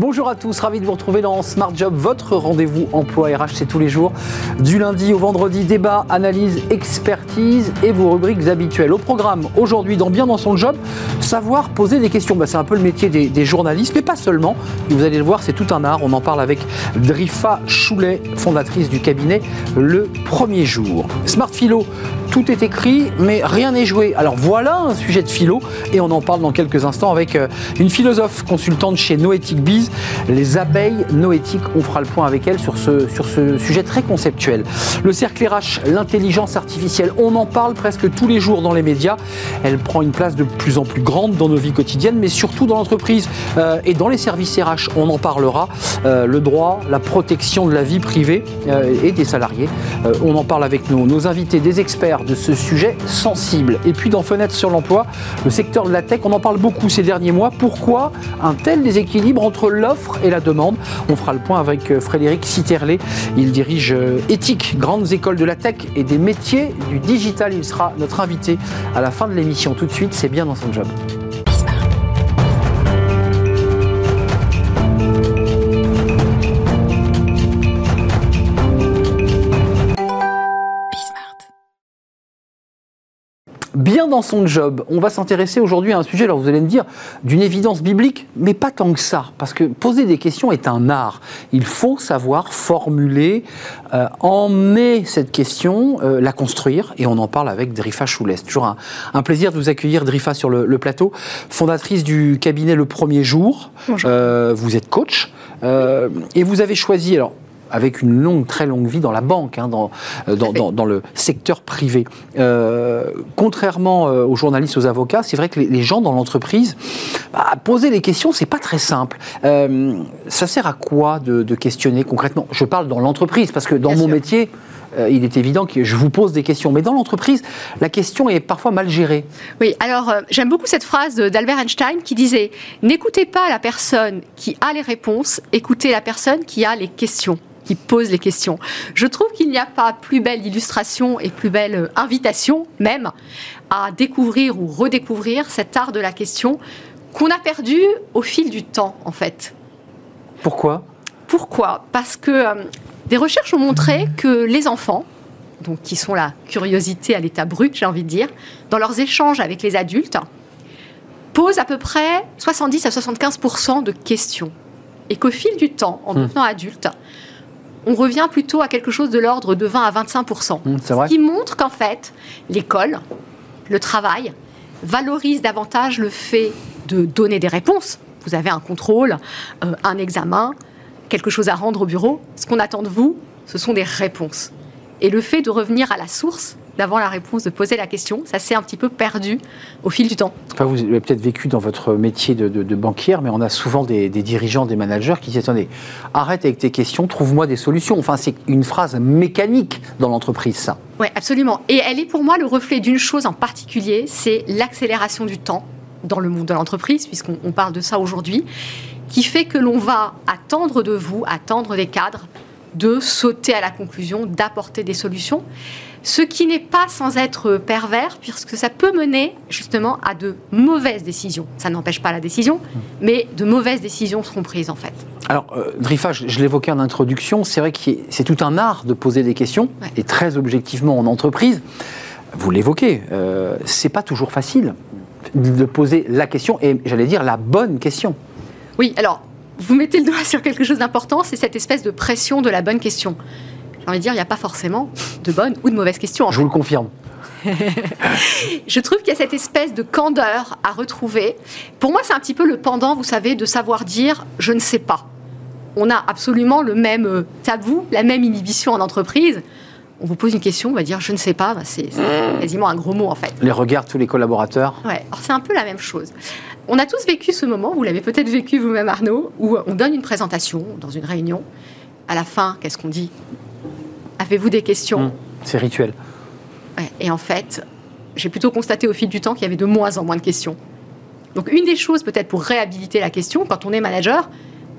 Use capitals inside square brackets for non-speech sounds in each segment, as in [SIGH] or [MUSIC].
Bonjour à tous, ravi de vous retrouver dans Smart Job, votre rendez-vous emploi RH, tous les jours, du lundi au vendredi, débat, analyse, expertise et vos rubriques habituelles. Au programme, aujourd'hui, dans Bien dans son job, savoir poser des questions. Bah, c'est un peu le métier des, journalistes, mais pas seulement. vous allez le voir, c'est tout un art. On en parle avec Drifa Choulet, fondatrice du cabinet Le Premier Jour. Smart Philo, tout est écrit, mais rien n'est joué. Alors voilà un sujet de philo, et on en parle dans quelques instants avec euh, une philosophe consultante chez Noétique Biz, les abeilles noétiques. On fera le point avec elle sur ce, sur ce sujet très conceptuel. Le cercle RH, l'intelligence artificielle, on en parle presque tous les jours dans les médias. Elle prend une place de plus en plus grande dans nos vies quotidiennes, mais surtout dans l'entreprise euh, et dans les services RH. On en parlera. Euh, le droit, la protection de la vie privée et des salariés. on en parle avec nos, nos invités, des experts de ce sujet sensible. Et puis dans Fenêtre sur l'emploi, le secteur de la tech, on en parle beaucoup ces derniers mois. Pourquoi un tel déséquilibre entre l'offre et la demande? On fera le point avec euh, Frédéric Citerlet. Il dirige euh, Éthique, grandes écoles de la tech et des métiers du digital. Il sera notre invité à la fin de l'émission. Tout de suite, c'est bien dans son job. Bien dans son job. On va s'intéresser aujourd'hui à un sujet, alors vous allez me dire, d'une évidence biblique, mais pas tant que ça, parce que poser des questions est un art. Il faut savoir formuler, euh, emmener cette question, euh, la construire, et on en parle avec Drifa Choulet. C'est toujours un, plaisir de vous accueillir, Drifa, sur le, plateau, fondatrice du cabinet Le Premier Jour. Euh, vous êtes coach, et vous avez choisi, alors avec une longue, très longue vie dans la banque, hein, euh, dans, dans, le secteur privé. Euh, contrairement euh, aux journalistes, aux avocats, c'est vrai que les, gens dans l'entreprise, bah, poser les questions, c'est pas très simple. ça sert à quoi de, questionner concrètement? Je parle dans l'entreprise, parce que dans mon métier, il est évident que je vous pose des questions. Mais dans l'entreprise, la question est parfois mal gérée. Oui, alors j'aime beaucoup cette phrase d'Albert Einstein qui disait N'écoutez pas la personne qui a les réponses, écoutez la personne qui a les questions qui pose les questions. Je trouve qu'il n'y a pas plus belle illustration et plus belle euh, invitation même à découvrir ou redécouvrir cet art de la question qu'on a perdu au fil du temps en fait. Pourquoi? Pourquoi? Parce que euh, des recherches ont montré que les enfants, donc qui sont la curiosité à l'état brut, j'ai envie de dire, dans leurs échanges avec les adultes, posent à peu près 70 à 75% de questions. Et qu'au fil du temps, en hmm. devenant adulte, on revient plutôt à quelque chose de l'ordre de 20 à 25 mmh, Ce qui montre qu'en fait, l'école, le travail, valorise davantage le fait de donner des réponses. Vous avez un contrôle, euh, un examen, quelque chose à rendre au bureau. Ce qu'on attend de vous, ce sont des réponses. Et le fait de revenir à la source, d'avoir la réponse, de poser la question, ça s'est un petit peu perdu au fil du temps. Enfin, vous avez peut-être vécu dans votre métier de, banquière, mais on a souvent des, dirigeants, des managers qui disent Attendez, arrête avec tes questions, trouve-moi des solutions. Enfin, c'est une phrase mécanique dans l'entreprise, ça. Oui, absolument. Et elle est pour moi le reflet d'une chose en particulier c'est l'accélération du temps dans le monde de l'entreprise, puisqu'on parle de ça aujourd'hui, qui fait que l'on va attendre de vous, attendre des cadres, de sauter à la conclusion, d'apporter des solutions ce qui n'est pas sans être pervers, puisque ça peut mener justement à de mauvaises décisions. Ça n'empêche pas la décision, mais de mauvaises décisions seront prises en fait. Alors, euh, Drifa, je, l'évoquais en introduction, c'est vrai que c'est tout un art de poser des questions, et très objectivement en entreprise. Vous l'évoquez, euh, c'est pas toujours facile de poser la question, et j'allais dire la bonne question. Oui, alors, vous mettez le doigt [LAUGHS] sur quelque chose d'important, c'est cette espèce de pression de la bonne question j'ai envie de dire, il n'y a pas forcément de bonnes ou de mauvaises questions. Je vous le confirme. [LAUGHS] je trouve qu'il y a cette espèce de candeur à retrouver. Pour moi, c'est un petit peu le pendant, vous savez, de savoir dire je ne sais pas. On a absolument le même euh, tabou, la même inhibition en entreprise. On vous pose une question, on va dire je ne sais pas, bah, c'est quasiment un gros mot en fait. Les regards tous les collaborateurs Ouais, c'est un peu la même chose. On a tous vécu ce moment, vous l'avez peut-être vécu vous-même Arnaud, où on donne une présentation dans une réunion. À la fin, qu'est-ce qu'on dit? Avez-vous des questions? Mmh, C'est rituel. et en fait, j'ai plutôt constaté au fil du temps qu'il y avait de moins en moins de questions. Donc une des choses peut-être pour réhabiliter la question quand on est manager,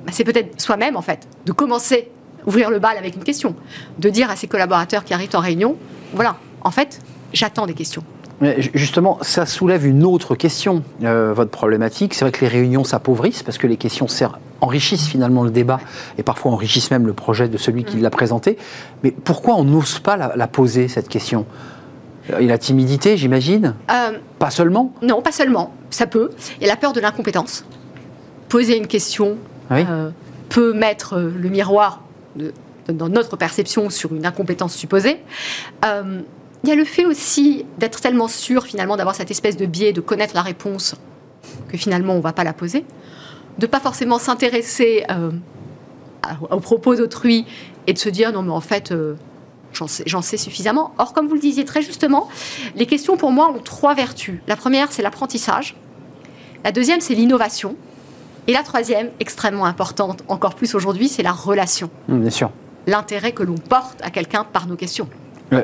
bah, c'est peut-être soi-même en fait, de commencer, ouvrir le bal avec une question, de dire à ses collaborateurs qui arrivent en réunion, voilà, en fait, j'attends des questions. Justement, ça soulève une autre question, euh, votre problématique. C'est vrai que les réunions s'appauvrissent parce que les questions enrichissent finalement le débat et parfois enrichissent même le projet de celui qui mm. l'a présenté. Mais pourquoi on n'ose pas la, poser, cette question? Et la timidité, j'imagine? Euh, Pas seulement? Non, pas seulement. Ça peut. Et la peur de l'incompétence. Poser une question euh, peut mettre le miroir dans notre perception sur une incompétence supposée. Il y a le fait aussi d'être tellement sûr finalement d'avoir cette espèce de biais, de connaître la réponse, que finalement on ne va pas la poser, de pas forcément s'intéresser euh, aux propos d'autrui et de se dire non mais en fait euh, j'en sais, sais, suffisamment. Or comme vous le disiez très justement, les questions pour moi ont trois vertus. La première c'est l'apprentissage, la deuxième c'est l'innovation, et la troisième, extrêmement importante encore plus aujourd'hui, c'est la relation. Bien sûr. L'intérêt que l'on porte à quelqu'un par nos questions. Euh,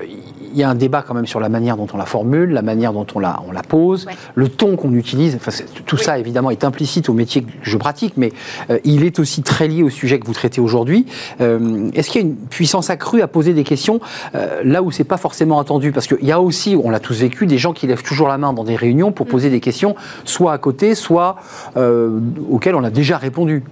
il y a un débat quand même sur la manière dont on la formule, la manière dont on la, on la pose, le ton qu'on utilise. Enfin, tout ça, évidemment, est implicite au métier que je pratique, mais euh, il est aussi très lié au sujet que vous traitez aujourd'hui. Euh, est-ce qu'il y a une puissance accrue à poser des questions là où c'est pas forcément attendu? Parce qu'il y a aussi, on l'a tous vécu, des gens qui lèvent toujours la main dans des réunions pour mm. poser des questions, soit à côté, soit auxquelles on a déjà répondu.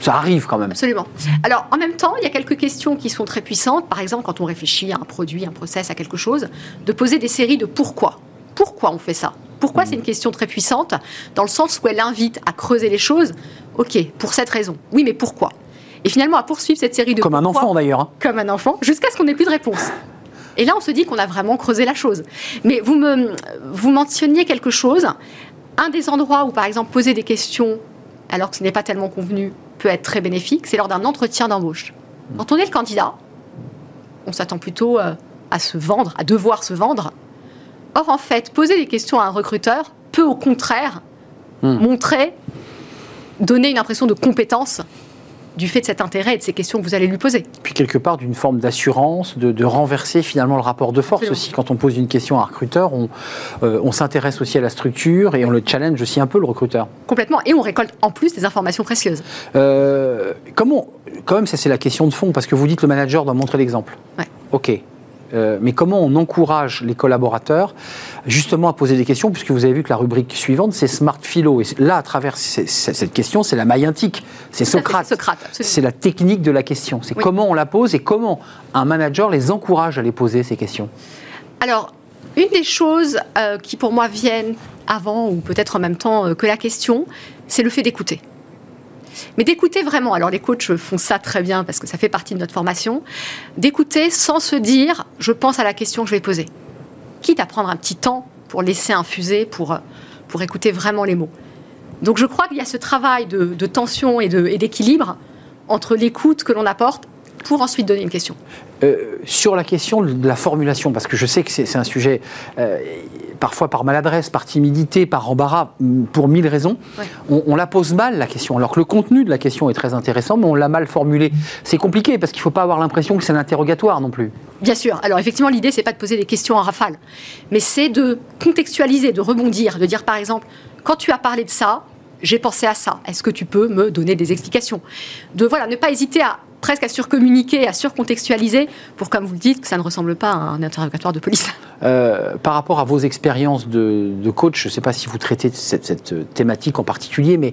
Ça arrive quand même. Absolument. Alors, en même temps, il y a quelques questions qui sont très puissantes. Par exemple, quand on réfléchit à un produit, un process, à quelque chose, de poser des séries de pourquoi. Pourquoi on fait ça? Pourquoi c'est une question très puissante, dans le sens où elle invite à creuser les choses. Ok, pour cette raison. Oui, mais pourquoi? Et finalement, à poursuivre cette série de Comme un enfant d'ailleurs. Hein. Comme un enfant, jusqu'à ce qu'on n'ait plus de réponse. Et là, on se dit qu'on a vraiment creusé la chose. Mais vous, me, vous mentionniez quelque chose. Un des endroits où, par exemple, poser des questions alors que ce n'est pas tellement convenu peut être très bénéfique, c'est lors d'un entretien d'embauche. Quand on est le candidat, on s'attend plutôt euh, à se vendre, à devoir se vendre. Or, en fait, poser des questions à un recruteur peut au contraire hmm. montrer, donner une impression de compétence du fait de cet intérêt et de ces questions que vous allez lui poser. Puis quelque part d'une forme d'assurance, de, renverser finalement le rapport de force aussi. Quand on pose une question à un recruteur, euh, on, s'intéresse aussi à la structure et on le challenge aussi un peu le recruteur. Complètement. Et on récolte en plus des informations précieuses. Euh, comment, quand même, ça c'est la question de fond, parce que vous dites que le manager doit montrer l'exemple. Ouais. Ok. Euh, mais comment on encourage les collaborateurs justement à poser des questions, puisque vous avez vu que la rubrique suivante, c'est Smart Philo. Et là, à travers cette question, c'est la maillantique, c'est Socrate. C'est la technique de la question. C'est comment on la pose et comment un manager les encourage à les poser, ces questions. Alors, une des choses euh, qui pour moi viennent avant ou peut-être en même temps euh, que la question, c'est le fait d'écouter. Mais d'écouter vraiment, alors les coachs font ça très bien parce que ça fait partie de notre formation, d'écouter sans se dire je pense à la question que je vais poser. Quitte à prendre un petit temps pour laisser infuser, pour, pour écouter vraiment les mots. Donc je crois qu'il y a ce travail de, tension et d'équilibre entre l'écoute que l'on apporte pour ensuite donner une question. Euh, sur la question de la formulation, parce que je sais que c'est un sujet, euh, parfois par maladresse, par timidité, par embarras, pour mille raisons, on, la pose mal la question, alors que le contenu de la question est très intéressant, mais on l'a mal formulée. C'est compliqué, parce qu'il ne faut pas avoir l'impression que c'est un interrogatoire non plus. Bien sûr. Alors effectivement, l'idée, c'est pas de poser des questions en rafale, mais c'est de contextualiser, de rebondir, de dire par exemple, quand tu as parlé de ça, j'ai pensé à ça. Est-ce que tu peux me donner des explications De voilà, ne pas hésiter à presque à surcommuniquer, à surcontextualiser, pour, comme vous le dites, que ça ne ressemble pas à un interrogatoire de police. [LAUGHS] Euh, par rapport à vos expériences de, coach, je ne sais pas si vous traitez cette, cette, thématique en particulier, mais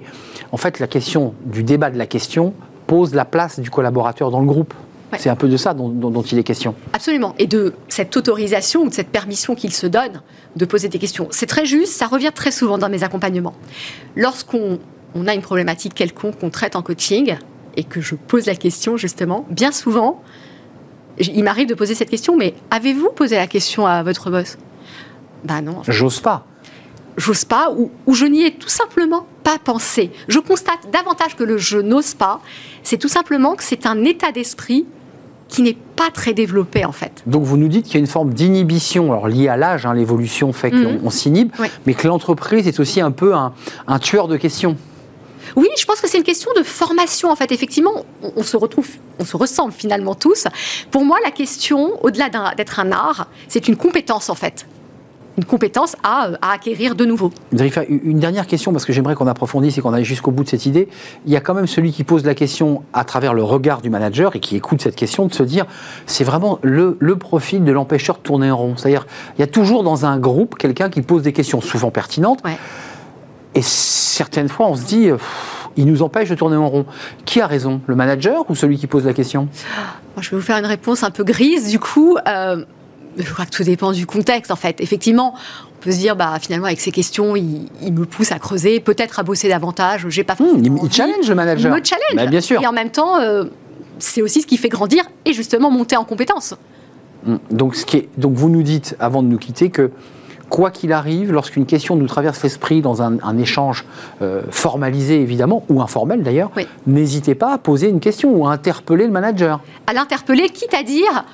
en fait, la question du débat de la question pose la place du collaborateur dans le groupe. C'est un peu de ça dont, dont, il est question. Absolument. Et de cette autorisation ou de cette permission qu'il se donne de poser des questions. C'est très juste, ça revient très souvent dans mes accompagnements. Lorsqu'on on a une problématique quelconque qu'on traite en coaching, et que je pose la question justement, bien souvent, il m'arrive de poser cette question, mais avez-vous posé la question à votre boss? Ben non. J'ose pas. J'ose pas, ou, ou je n'y ai tout simplement pas pensé. Je constate davantage que le je n'ose pas, c'est tout simplement que c'est un état d'esprit qui n'est pas très développé en fait. Donc vous nous dites qu'il y a une forme d'inhibition, alors liée à l'âge, hein, l'évolution fait qu'on mhm. s'inhibe, mais que l'entreprise est aussi un peu un, un tueur de questions. Oui, je pense que c'est une question de formation. En fait, effectivement, on, se retrouve, on se ressemble finalement tous. Pour moi, la question, au-delà d'être un art, c'est une compétence en fait. Une compétence à, acquérir de nouveau. une dernière question, parce que j'aimerais qu'on approfondisse et qu'on aille jusqu'au bout de cette idée. Il y a quand même celui qui pose la question à travers le regard du manager et qui écoute cette question, de se dire, c'est vraiment le, profil de l'empêcheur de tourner en rond. C'est-à-dire, il y a toujours dans un groupe quelqu'un qui pose des questions souvent pertinentes. Et certaines fois, on se dit, il nous empêche de tourner en rond. Qui a raison Le manager ou celui qui pose la question? Je vais vous faire une réponse un peu grise, du coup. Euh, je crois que tout dépend du contexte, en fait. Effectivement, on peut se dire, bah, finalement, avec ces questions, il, me pousse à creuser, peut-être à bosser davantage. J'ai pas hmm, il, challenge le manager. Il me challenge. Bah, bien sûr. Et en même temps, euh, c'est aussi ce qui fait grandir et justement monter en compétences. Hmm. Donc, ce qui est, donc, vous nous dites, avant de nous quitter, que quoi qu'il arrive, lorsqu'une question nous traverse l'esprit dans un, échange euh, formalisé évidemment, ou informel d'ailleurs, n'hésitez pas à poser une question ou à interpeller le manager. À l'interpeller, quitte à dire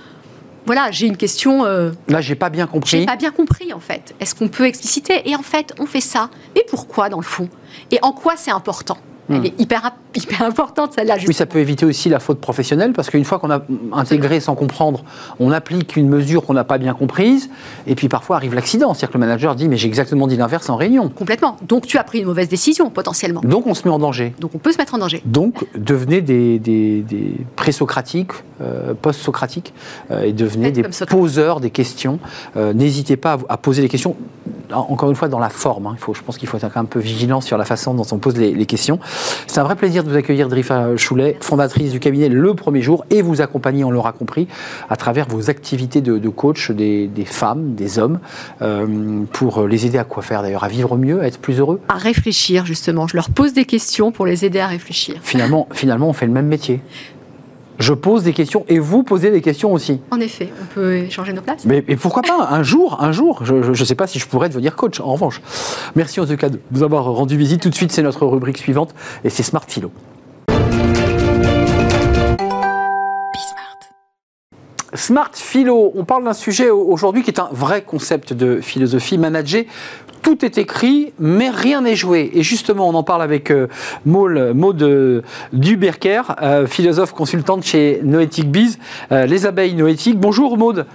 voilà, j'ai une question. Euh, Là, j'ai pas bien compris. J'ai pas bien compris en fait. Est-ce qu'on peut expliciter? Et en fait, on fait ça. Mais pourquoi dans le fond? Et en quoi c'est important? Elle hmm. est hyper, [LAUGHS] hyper importante, celle-là. Oui, ça peut éviter aussi la faute professionnelle, parce qu'une fois qu'on a intégré sans comprendre, on applique une mesure qu'on n'a pas bien comprise, et puis parfois arrive l'accident. C'est-à-dire que le manager dit, mais j'ai exactement dit l'inverse en réunion. Complètement. Donc tu as pris une mauvaise décision, potentiellement. Donc on se met en danger. Donc on peut se mettre en danger. Donc devenez des, des, des pré-socratiques, euh, post-socratiques, euh, et devenez des poseurs des questions. Euh, n'hésitez pas à, poser des questions, encore une fois, dans la forme. Hein. Il faut, je pense qu'il faut être un peu vigilant sur la façon dont on pose les, les questions. C'est un vrai plaisir de vous accueillir, Drifa Choulet, fondatrice du cabinet Le Premier Jour, et vous accompagner, on l'aura compris, à travers vos activités de, coach des, femmes, des hommes, euh, pour les aider à quoi faire d'ailleurs À vivre mieux, à être plus heureux À réfléchir, justement. Je leur pose des questions pour les aider à réfléchir. Finalement, finalement on fait le même métier je pose des questions et vous posez des questions aussi. En effet, on peut échanger nos places. Mais, pourquoi pas Un jour, un jour, je ne sais pas si je pourrais devenir coach, en revanche. Merci en tout cas de vous avoir rendu visite. Tout de suite, c'est notre rubrique suivante et c'est Smart Philo. Smart Philo, on parle d'un sujet aujourd'hui qui est un vrai concept de philosophie, manager tout est écrit, mais rien n'est joué. Et justement, on en parle avec euh, Maud, Maud Duberker, euh, philosophe consultante chez Noétique Biz, euh, les abeilles noétiques. Bonjour Maud.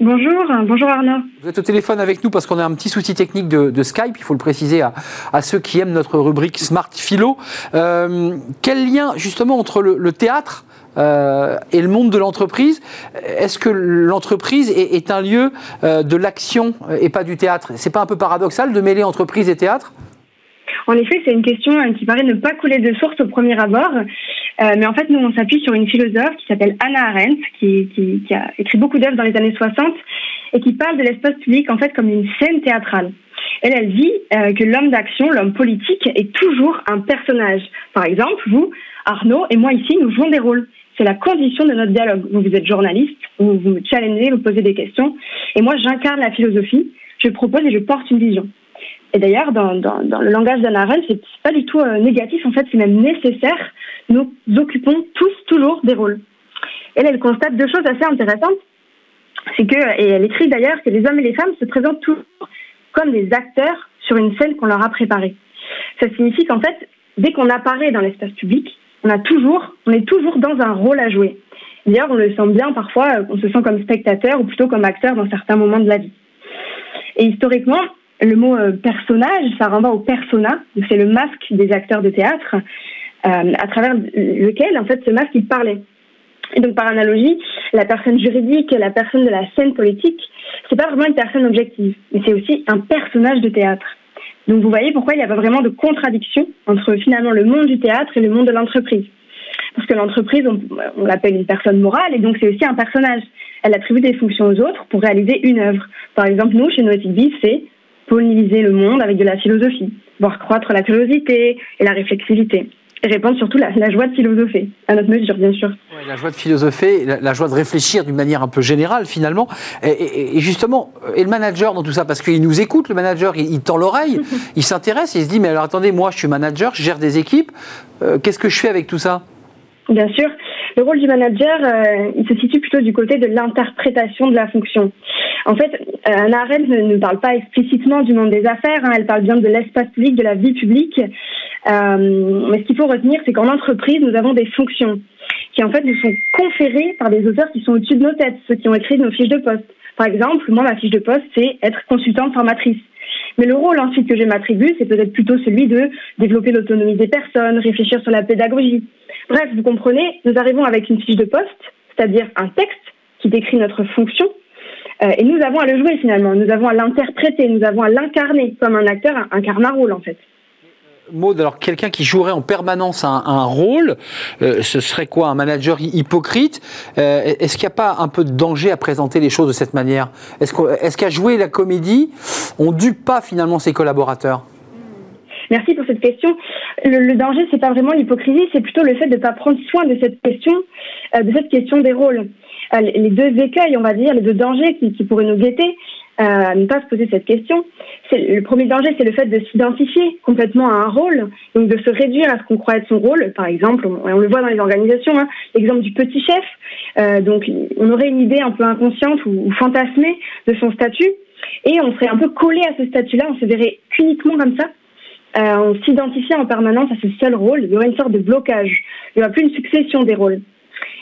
Bonjour, bonjour Arnaud. Vous êtes au téléphone avec nous parce qu'on a un petit souci technique de, Skype, il faut le préciser à, ceux qui aiment notre rubrique Smart Philo. quel lien justement entre le théâtre euh, et le monde de l'entreprise. Est-ce que l'entreprise est, un lieu euh, de l'action et pas du théâtre? C'est pas un peu paradoxal de mêler entreprise et théâtre? En effet, c'est une question euh, qui paraît ne pas couler de source au premier abord. mais en fait, nous, on s'appuie sur une philosophe qui s'appelle Anna Arendt, qui, a écrit beaucoup d'œuvres dans les années 60 et qui parle de l'espace public en fait comme une scène théâtrale. Elle, elle dit que l'homme d'action, l'homme politique, est toujours un personnage. Par exemple, vous, Arnaud et moi ici, nous jouons des rôles. C'est la condition de notre dialogue. Vous, vous êtes journaliste, vous vous challengez, vous posez des questions. Et moi, j'incarne la philosophie, je propose et je porte une vision. Et d'ailleurs, dans, le langage d'Anna Arendt, c'est pas du tout euh, négatif, en fait, c'est même nécessaire. Nous occupons tous toujours des rôles. Elle, elle constate deux choses assez intéressantes. C'est que, et elle écrit d'ailleurs que les hommes et les femmes se présentent toujours comme des acteurs sur une scène qu'on leur a préparée. Ça signifie qu'en fait, dès qu'on apparaît dans l'espace public, on a toujours, on est toujours dans un rôle à jouer. D'ailleurs, on le sent bien parfois, euh, on se sent comme spectateur ou plutôt comme acteur dans certains moments de la vie. Et historiquement, le mot euh, personnage, ça renvoie au persona, c'est le masque des acteurs de théâtre, euh, à travers lequel, en fait, ce masque, il parlait. Et donc, par analogie, la personne juridique, la personne de la scène politique, c'est pas vraiment une personne objective, mais c'est aussi un personnage de théâtre. Donc vous voyez pourquoi il n'y a pas vraiment de contradiction entre finalement le monde du théâtre et le monde de l'entreprise. Parce que l'entreprise, on, l'appelle une personne morale et donc c'est aussi un personnage. Elle attribue des fonctions aux autres pour réaliser une œuvre. Par exemple, nous, chez Noetic Biz, c'est polliniser le monde avec de la philosophie, voir croître la curiosité et la réflexivité répandre surtout la, joie de philosopher, à notre mesure, bien sûr. la joie de philosopher, la, joie de réfléchir d'une manière un peu générale, finalement. Et, justement, et le manager dans tout ça, parce qu'il nous écoute, le manager, il, tend l'oreille, [LAUGHS] il s'intéresse, il se dit, mais alors attendez, moi je suis manager, je gère des équipes, euh, qu'est-ce que je fais avec tout ça? Bien sûr. Le rôle du manager, euh, il se situe plutôt du côté de l'interprétation de la fonction. En fait, euh, Anna Arendt ne, parle pas explicitement du monde des affaires, hein, elle parle bien de l'espace public, de la vie publique. Euh, mais ce qu'il faut retenir, c'est qu'en entreprise, nous avons des fonctions qui en fait nous sont conférées par des auteurs qui sont au-dessus de nos têtes, ceux qui ont écrit nos fiches de poste. Par exemple, moi, ma fiche de poste, c'est être consultante formatrice. Mais le rôle ensuite que je m'attribue, c'est peut-être plutôt celui de développer l'autonomie des personnes, réfléchir sur la pédagogie. Bref, vous comprenez, nous arrivons avec une fiche de poste, c'est-à-dire un texte qui décrit notre fonction, euh, et nous avons à le jouer finalement, nous avons à l'interpréter, nous avons à l'incarner comme un acteur incarne un rôle en fait. Maud, alors quelqu'un qui jouerait en permanence un, rôle, euh, ce serait quoi Un manager hypocrite? Euh, Est-ce qu'il n'y a pas un peu de danger à présenter les choses de cette manière? Est-ce qu'à jouer la comédie, on dupe pas finalement ses collaborateurs? Merci pour cette question. Le, le danger, c'est pas vraiment l'hypocrisie, c'est plutôt le fait de ne pas prendre soin de cette question, euh, de cette question des rôles. les deux écueils, on va dire, les deux dangers qui, qui pourraient nous guetter, à ne pas se poser cette question. Le premier danger, c'est le fait de s'identifier complètement à un rôle, donc de se réduire à ce qu'on croit être son rôle. Par exemple, on, le voit dans les organisations, hein, l'exemple du petit chef. Euh, donc, on aurait une idée un peu inconsciente ou, fantasmée de son statut, et on serait un peu collé à ce statut-là. On se verrait uniquement comme ça. Euh, on s'identifiait en permanence à ce seul rôle. Il y aurait une sorte de blocage. Il n'y aura plus une succession des rôles.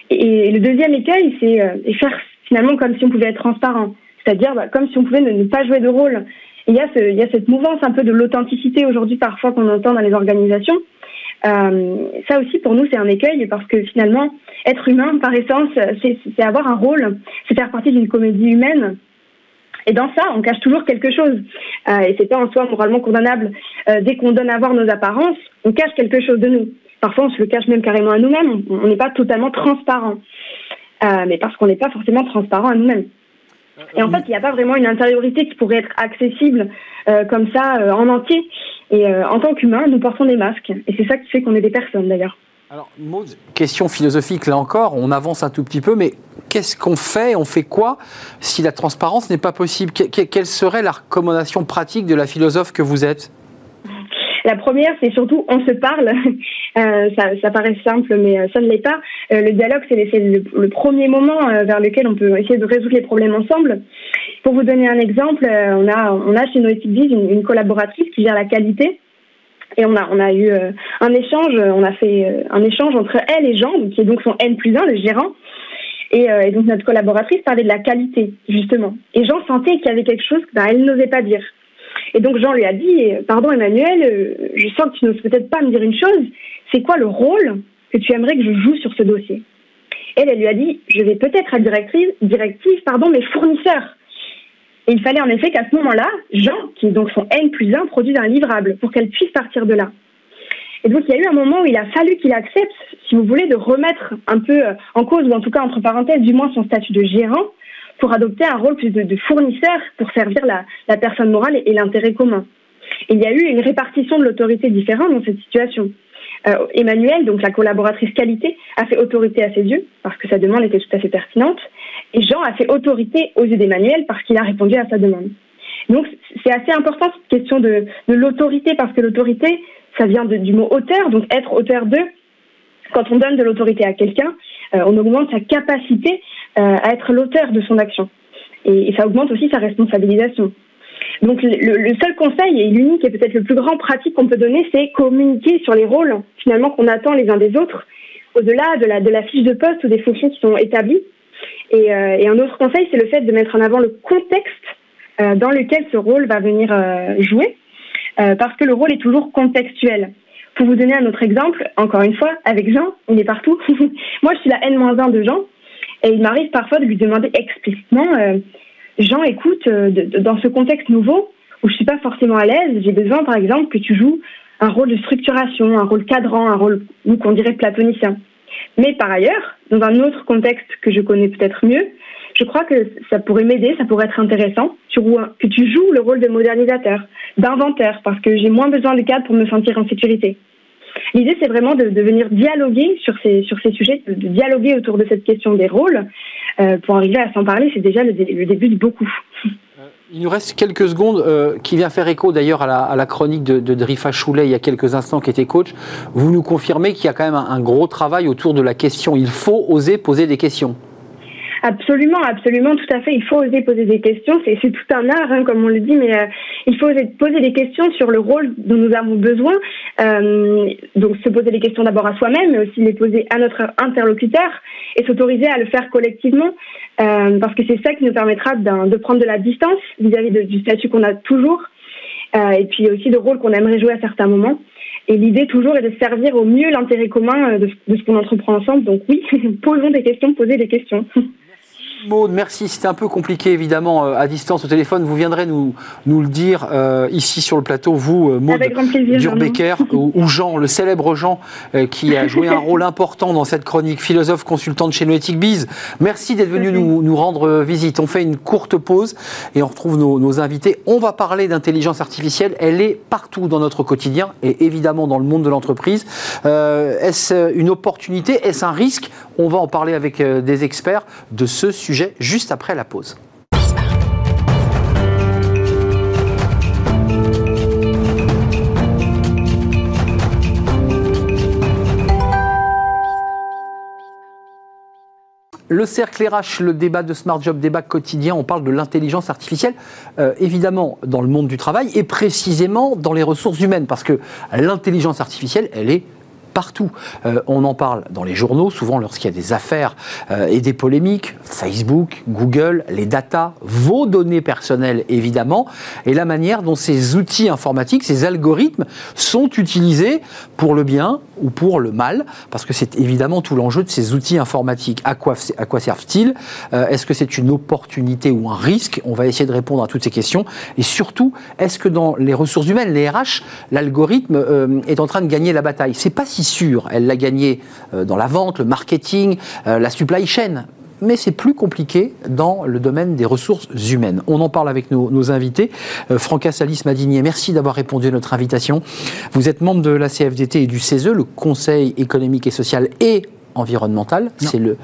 Et, le deuxième écueil, c'est euh, faire finalement comme si on pouvait être transparent. C'est-à-dire bah, comme si on pouvait ne, pas jouer de rôle. il y, a cette mouvance un peu de l'authenticité aujourd'hui parfois qu'on entend dans les organisations. Euh, ça aussi pour nous c'est un écueil parce que finalement être humain par essence c'est avoir un rôle, c'est faire partie d'une comédie humaine. Et dans ça, on cache toujours quelque chose. Euh, et c'est pas en soi moralement condamnable. Euh, dès qu'on donne à voir nos apparences, on cache quelque chose de nous. Parfois, on se le cache même carrément à nous-mêmes. On n'est pas totalement transparent. Euh, mais parce qu'on n'est pas forcément transparent à nous-mêmes. Et en fait, il n'y a pas vraiment une intériorité qui pourrait être accessible euh, comme ça euh, en entier. Et euh, en tant qu'humain, nous portons des masques. Et c'est ça qui fait qu'on est des personnes d'ailleurs. Alors, Maud, question philosophique là encore, on avance un tout petit peu, mais qu'est-ce qu'on fait, on fait quoi si la transparence n'est pas possible? Quelle serait la recommandation pratique de la philosophe que vous êtes? La première, c'est surtout on se parle. [LAUGHS] Euh, ça, ça, paraît simple, mais euh, ça ne l'est pas. Euh, le dialogue, c'est le, le, premier moment vers lequel on peut essayer de résoudre les problèmes ensemble. Pour vous donner un exemple, on a on a chez Noétique une, une collaboratrice qui gère la qualité. Et on a, on a eu un échange, on a fait un échange entre elle et Jean, qui est donc son N plus 1, le gérant. Et, et, donc notre collaboratrice parlait de la qualité, justement. Et Jean sentait qu'il y avait quelque chose qu'elle n'osait pas dire. Et donc Jean lui a dit, pardon Emmanuel, euh, je sens que tu n'oses peut-être pas me dire une chose, c'est quoi le rôle que tu aimerais que je joue sur ce dossier? Elle, lui a dit, je vais peut-être être directive, directive pardon, mais fournisseur. Et il fallait en effet qu'à ce moment-là, Jean, qui est donc son N plus 1, produise un livrable pour qu'elle puisse partir de là. Et donc il y a eu un moment où il a fallu qu'il accepte, si vous voulez, de remettre un peu en cause, ou en tout cas entre parenthèses, du moins son statut de gérant, pour adopter un rôle plus de, fournisseur pour servir la, personne morale et, l'intérêt commun. il y a eu une répartition de l'autorité différente dans cette situation. Euh, Emmanuel, donc la collaboratrice qualité, a fait autorité à ses yeux parce que sa demande était tout à fait pertinente. Et Jean a fait autorité aux yeux d'Emmanuel parce qu'il a répondu à sa demande. Donc c'est assez important cette question de, l'autorité parce que l'autorité, ça vient du mot auteur, donc être auteur de. Quand on donne de l'autorité à quelqu'un, euh, on augmente sa capacité à être l'auteur de son action. Et, ça augmente aussi sa responsabilisation. Donc le, seul conseil et l'unique et peut-être le plus grand pratique qu'on peut donner, c'est communiquer sur les rôles finalement qu'on attend les uns des autres, au-delà de la, fiche de poste ou des fonctions qui sont établies. Et, euh, et un autre conseil, c'est le fait de mettre en avant le contexte euh, dans lequel ce rôle va venir jouer, parce que le rôle est toujours contextuel. Pour vous donner un autre exemple, encore une fois, avec Jean, il est partout. [LAUGHS] Moi, je suis la N-1 de Jean. Et il m'arrive parfois de lui demander explicitement, euh, Jean, écoute, euh, dans ce contexte nouveau, où je suis pas forcément à l'aise, j'ai besoin, par exemple, que tu joues un rôle de structuration, un rôle cadrant, un rôle, qu'on dirait platonicien. Mais par ailleurs, dans un autre contexte que je connais peut-être mieux, je crois que ça pourrait m'aider, ça pourrait être intéressant que tu joues le rôle de modernisateur, d'inventeur, parce que j'ai moins besoin de cadre pour me sentir en sécurité. L'idée, c'est vraiment de, venir dialoguer sur ces, sujets, de, dialoguer autour de cette question des rôles. Euh, pour arriver à s'en parler, c'est déjà le, début de beaucoup. Euh, il nous reste quelques secondes, euh, qui vient faire écho d'ailleurs à la, chronique de, de, Drifa Choulet il y a quelques instants, qui était coach. Vous nous confirmez qu'il y a quand même un, gros travail autour de la question. Il faut oser poser des questions. Absolument, absolument, tout à fait. Il faut oser poser des questions. C'est tout un art, hein, comme on le dit, mais euh, il faut oser poser des questions sur le rôle dont nous avons besoin. Euh, donc, se poser des questions d'abord à soi-même, mais aussi les poser à notre interlocuteur et s'autoriser à le faire collectivement, euh, parce que c'est ça qui nous permettra de prendre de la distance vis-à-vis du statut qu'on a toujours, euh, et puis aussi le rôle qu'on aimerait jouer à certains moments. Et l'idée toujours est de servir au mieux l'intérêt commun de, de ce qu'on entreprend ensemble. Donc oui, [LAUGHS] posons des questions, posez des questions. [LAUGHS] Maude, merci. C'était un peu compliqué, évidemment, euh, à distance au téléphone. Vous viendrez nous, nous le dire euh, ici sur le plateau, vous, euh, Maude Durbecker, [LAUGHS] ou, Jean, le célèbre Jean, qui a joué un rôle important dans cette chronique, philosophe consultant chez Noetic Biz. Merci d'être venu nous, nous, rendre visite. On fait une courte pause et on retrouve nos, nos invités. On va parler d'intelligence artificielle. Elle est partout dans notre quotidien et évidemment dans le monde de l'entreprise. Est-ce une opportunité? Est-ce un risque? On va en parler avec des experts de ce sujet juste après la pause. Le cercle RH, le débat de Smart Job, débat quotidien, on parle de l'intelligence artificielle, euh, évidemment dans le monde du travail et précisément dans les ressources humaines, parce que l'intelligence artificielle, elle est partout. Euh, on en parle dans les journaux, souvent lorsqu'il y a des affaires euh, et des polémiques. Facebook, Google, les datas, vos données personnelles évidemment, et la manière dont ces outils informatiques, ces algorithmes sont utilisés pour le bien ou pour le mal, parce que c'est évidemment tout l'enjeu de ces outils informatiques. À quoi, servent-ils? Euh, Est-ce que c'est une opportunité ou un risque? On va essayer de répondre à toutes ces questions. Et surtout, est-ce que dans les ressources humaines, les RH, l'algorithme est en train de gagner la bataille? C'est pas si sûre. Elle l'a gagné euh, dans la vente, le marketing, euh, la supply chain. Mais c'est plus compliqué dans le domaine des ressources humaines. On en parle avec nos, invités. Euh, Franca Salis Madinier, merci d'avoir répondu à notre invitation. Vous êtes membre de la CFDT et du CESE, le Conseil économique et social et environnemental. C'est le.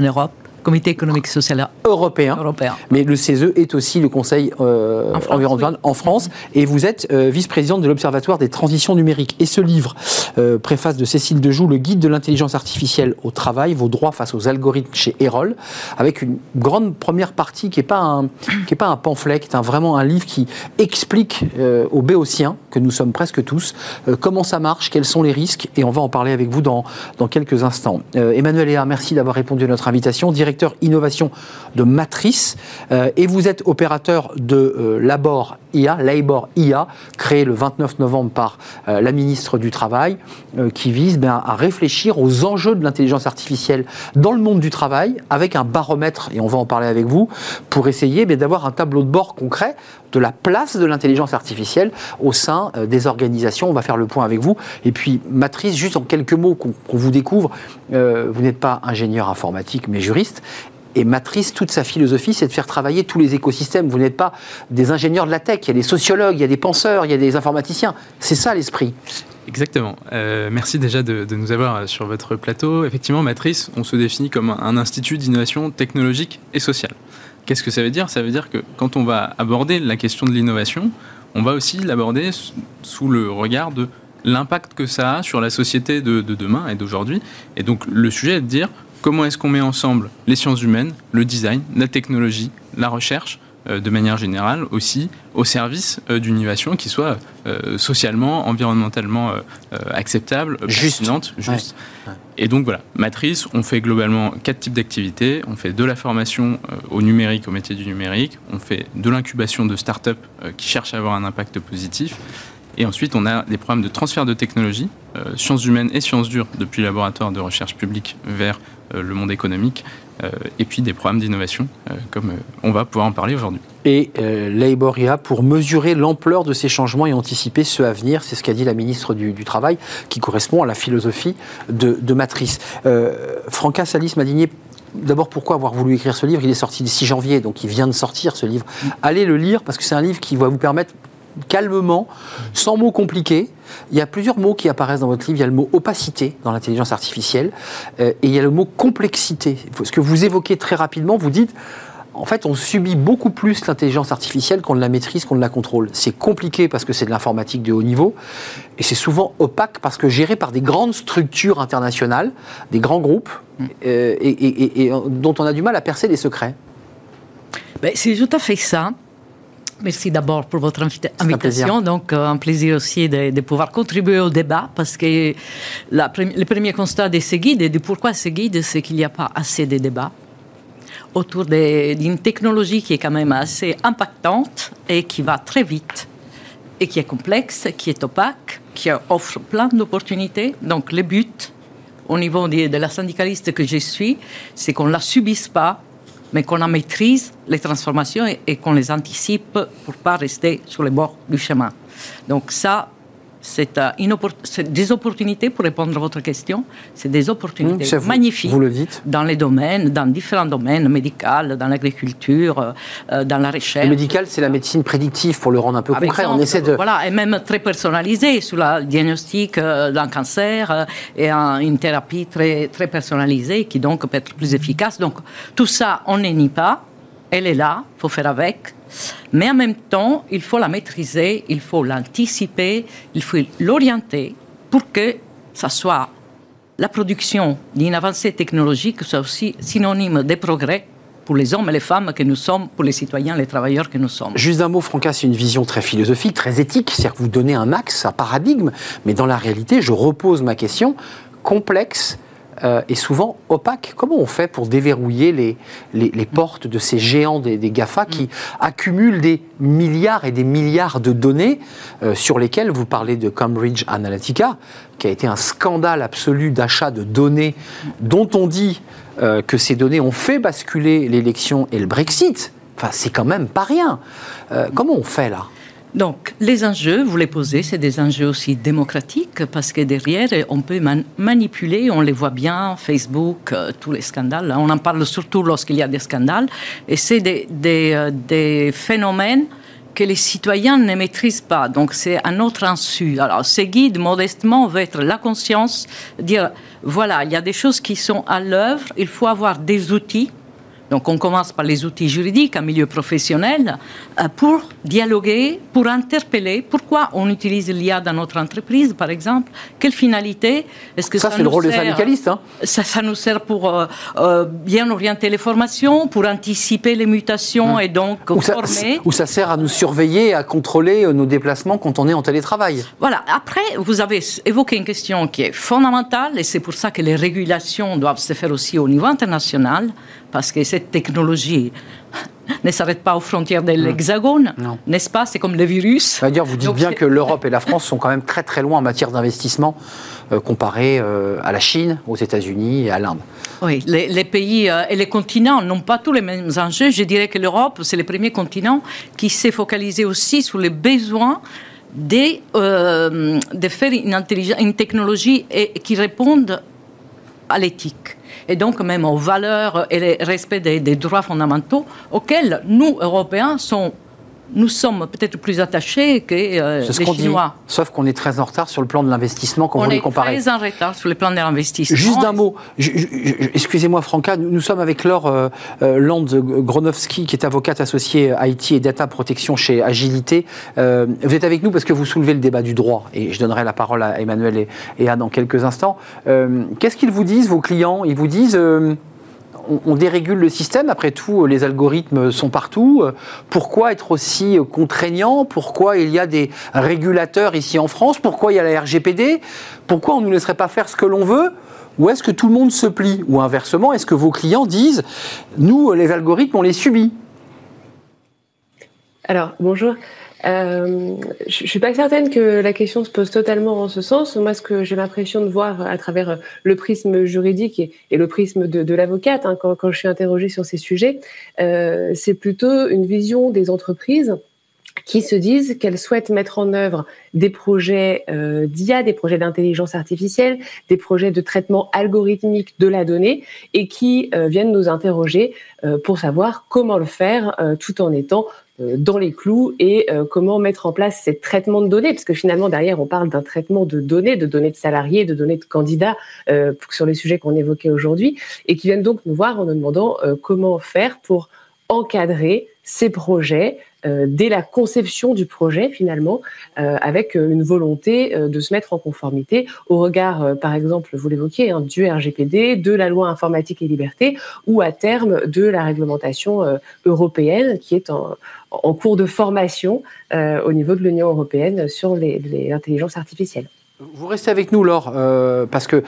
En Europe Comité économique et social européen. européen. Mais le CESE est aussi le Conseil euh, environnemental en France. Et vous êtes euh, vice-présidente de l'Observatoire des transitions numériques. Et ce livre, euh, préface de Cécile Dejoux, le guide de l'intelligence artificielle au travail, vos droits face aux algorithmes chez Erol, avec une grande première partie qui n'est pas, un, qui est pas un pamphlet, qui est un, vraiment un livre qui explique aux béotiens, que nous sommes presque tous, comment ça marche, quels sont les risques. Et on va en parler avec vous dans, dans quelques instants. Emmanuel Léa, merci d'avoir répondu à notre invitation. Innovation de Matrice euh, et vous êtes opérateur de euh, Labor IA, Labor IA, créé le 29 novembre par euh, la ministre du Travail, qui vise ben, à réfléchir aux enjeux de l'intelligence artificielle dans le monde du travail avec un baromètre, et on va en parler avec vous, pour essayer ben, d'avoir un tableau de bord concret de la place de l'intelligence artificielle au sein des organisations. On va faire le point avec vous. Et puis, Matrice, juste en quelques mots qu'on vous découvre, vous n'êtes pas ingénieur informatique, mais juriste. Et Matrice, toute sa philosophie, c'est de faire travailler tous les écosystèmes. Vous n'êtes pas des ingénieurs de la tech, il y a des sociologues, il y a des penseurs, il y a des informaticiens. C'est ça l'esprit. Exactement. Euh, merci déjà de, nous avoir sur votre plateau. Effectivement, Matrice, on se définit comme un institut d'innovation technologique et sociale. Qu'est-ce que ça veut dire? Ça veut dire que quand on va aborder la question de l'innovation, on va aussi l'aborder sous le regard de l'impact que ça a sur la société de, de demain et d'aujourd'hui. Et donc le sujet est de dire comment est-ce qu'on met ensemble les sciences humaines, le design, la technologie, la recherche, de manière générale aussi au service euh, d'une innovation qui soit euh, socialement, environnementalement acceptable, pertinente, juste. Et donc voilà, Matrice, on fait globalement quatre types d'activités. On fait de la formation au numérique, au métier du numérique. On fait de l'incubation de start-up qui cherchent à avoir un impact positif. Et ensuite, on a des programmes de transfert de technologie, sciences humaines et sciences dures, depuis le laboratoire de recherche publique vers euh, le monde économique, euh, et puis des programmes d'innovation, euh, comme on va pouvoir en parler aujourd'hui. Et Laboria, pour mesurer l'ampleur de ces changements et anticiper ceux à venir, c'est ce qu'a dit la ministre du, Travail, qui correspond à la philosophie de, Matrice. Franca Salis Madinier, D'abord, pourquoi avoir voulu écrire ce livre? Il est sorti le 6 janvier, donc il vient de sortir ce livre. Allez le lire parce que c'est un livre qui va vous permettre calmement, sans mots compliqués. Il y a plusieurs mots qui apparaissent dans votre livre. Il y a le mot opacité dans l'intelligence artificielle euh, et il y a le mot complexité. Ce que vous évoquez très rapidement, vous dites en fait, on subit beaucoup plus l'intelligence artificielle qu'on ne la maîtrise, qu'on ne la contrôle. C'est compliqué parce que c'est de l'informatique de haut niveau, et c'est souvent opaque parce que géré par des grandes structures internationales, des grands groupes, mm. euh, et, dont on a du mal à percer les secrets. Ben, c'est tout à fait ça. Merci d'abord pour votre invitation. Donc, euh, un plaisir aussi de, pouvoir contribuer au débat parce que le premier constat de ces guides et de pourquoi ces guides, c'est qu'il n'y a pas assez de débats autour d'une technologie qui est quand même assez impactante et qui va très vite et qui est complexe, qui est opaque, qui offre plein d'opportunités. Donc, le but au niveau de, de la syndicaliste que je suis, c'est qu'on ne la subisse pas mais qu'on en maîtrise les transformations et, qu'on les anticipe pour ne pas rester sur les bords du chemin. Donc ça, c'est euh, des opportunités pour répondre à votre question. C'est des opportunités mmh, magnifiques. Vous le dites. Dans les domaines, dans différents domaines, médical, dans l'agriculture, euh, euh, dans la recherche. Le médical, c'est la médecine prédictive pour le rendre un peu concret. On essaie de. Voilà, et même très personnalisé sur le diagnostic d'un cancer et une thérapie très, très personnalisée qui donc peut être plus efficace. Donc tout ça, on n'est nie pas. Elle est là, il faut faire avec. Mais en même temps, il faut la maîtriser, il faut l'anticiper, il faut l'orienter pour que ça soit la production d'une avancée technologique soit aussi synonyme de progrès pour les hommes et les femmes que nous sommes, pour les citoyens, les travailleurs que nous sommes. Juste un mot, Franca, c'est une vision très philosophique, très éthique, c'est-à-dire que vous donnez un axe, un paradigme, mais dans la réalité, je repose ma question, complexe, euh, est souvent opaque. Comment on fait pour déverrouiller les, les, portes de ces géants des, GAFA qui accumulent des milliards et des milliards de données euh, sur lesquelles vous parlez de Cambridge Analytica, qui a été un scandale absolu d'achat de données dont on dit euh, que ces données ont fait basculer l'élection et le Brexit. Enfin, c'est quand même pas rien. comment on fait là? Donc, les enjeux, vous les posez, c'est des enjeux aussi démocratiques parce que derrière, on peut manipuler, on les voit bien, Facebook, euh, tous les scandales. On en parle surtout lorsqu'il y a des scandales. Et c'est des, euh, des, phénomènes que les citoyens ne maîtrisent pas. Donc, c'est un autre insu. Alors, ces guides, modestement, vont être la conscience, dire voilà, il y a des choses qui sont à l'œuvre, il faut avoir des outils donc on commence par les outils juridiques, un milieu professionnel, euh, pour dialoguer, pour interpeller. Pourquoi on utilise l'IA dans notre entreprise, par exemple Quelle finalité Est-ce que ça, c'est le rôle des syndicalistes hein ça, nous sert pour euh, euh, bien orienter les formations, pour anticiper les mutations hum. et donc ou former. Ça, ou ça sert à nous surveiller, à contrôler nos déplacements quand on est en télétravail. Voilà. Après, vous avez évoqué une question qui est fondamentale et c'est pour ça que les régulations doivent se faire aussi au niveau international parce que cette technologie [LAUGHS] ne s'arrête pas aux frontières de l'Hexagone, n'est-ce pas? C'est comme le virus. vous dites bien que l'Europe et la France sont quand même très très loin en matière d'investissement euh, comparé euh, à la Chine, aux États-Unis et à l'Inde. Oui, les, pays euh, et les continents n'ont pas tous les mêmes enjeux. Je dirais que l'Europe, c'est le premier continent qui s'est focalisé aussi sur les besoins de, de faire une, une technologie et, qui réponde à l'éthique et donc même aux valeurs et le respect des, des droits fondamentaux auxquels nous, Européens, sommes nous sommes peut-être plus attachés que euh, les Chinois. sauf qu'on est très en retard sur le plan de l'investissement quand on vous les comparez. On est très en retard sur le plan de l'investissement. Juste un mot. Excusez-moi, Franca. Nous, sommes avec Laure euh, euh, Land Gronowski, qui est avocate associée IT et Data Protection chez Agilité. vous êtes avec nous parce que vous soulevez le débat du droit. Et je donnerai la parole à Emmanuel et, et Anne dans quelques instants. Qu'est-ce qu'ils vous disent, vos clients? Ils vous disent on, dérégule le système. Après tout, les algorithmes sont partout. Pourquoi être aussi contraignant? Pourquoi il y a des régulateurs ici en France? Pourquoi il y a la RGPD Pourquoi on ne nous laisserait pas faire ce que l'on veut? Ou est-ce que tout le monde se plie? Ou inversement, est-ce que vos clients disent, nous, les algorithmes, on les subit? Alors, bonjour. Euh, je suis pas certaine que la question se pose totalement en ce sens. Moi, ce que j'ai l'impression de voir à travers le prisme juridique et, le prisme de, l'avocate, hein, quand, quand, je suis interrogée sur ces sujets, euh, c'est plutôt une vision des entreprises qui se disent qu'elles souhaitent mettre en œuvre des projets euh, d'IA, des projets d'intelligence artificielle, des projets de traitement algorithmique de la donnée et qui euh, viennent nous interroger euh, pour savoir comment le faire euh, tout en étant euh, dans les clous et euh, comment mettre en place ces traitements de données, parce que finalement derrière on parle d'un traitement de données, de données de salariés, de données de candidats sur les sujets qu'on évoquait aujourd'hui, et qui viennent donc nous voir en nous demandant comment faire pour encadrer ces projets dès la conception du projet finalement, euh, avec euh, une volonté de se mettre en conformité au regard, par exemple, vous l'évoquiez, hein, du RGPD, de la loi informatique et liberté, ou à terme de la réglementation européenne qui est en, cours de formation au niveau de l'Union européenne sur l'intelligence artificielle. Vous restez avec nous, Laure, parce que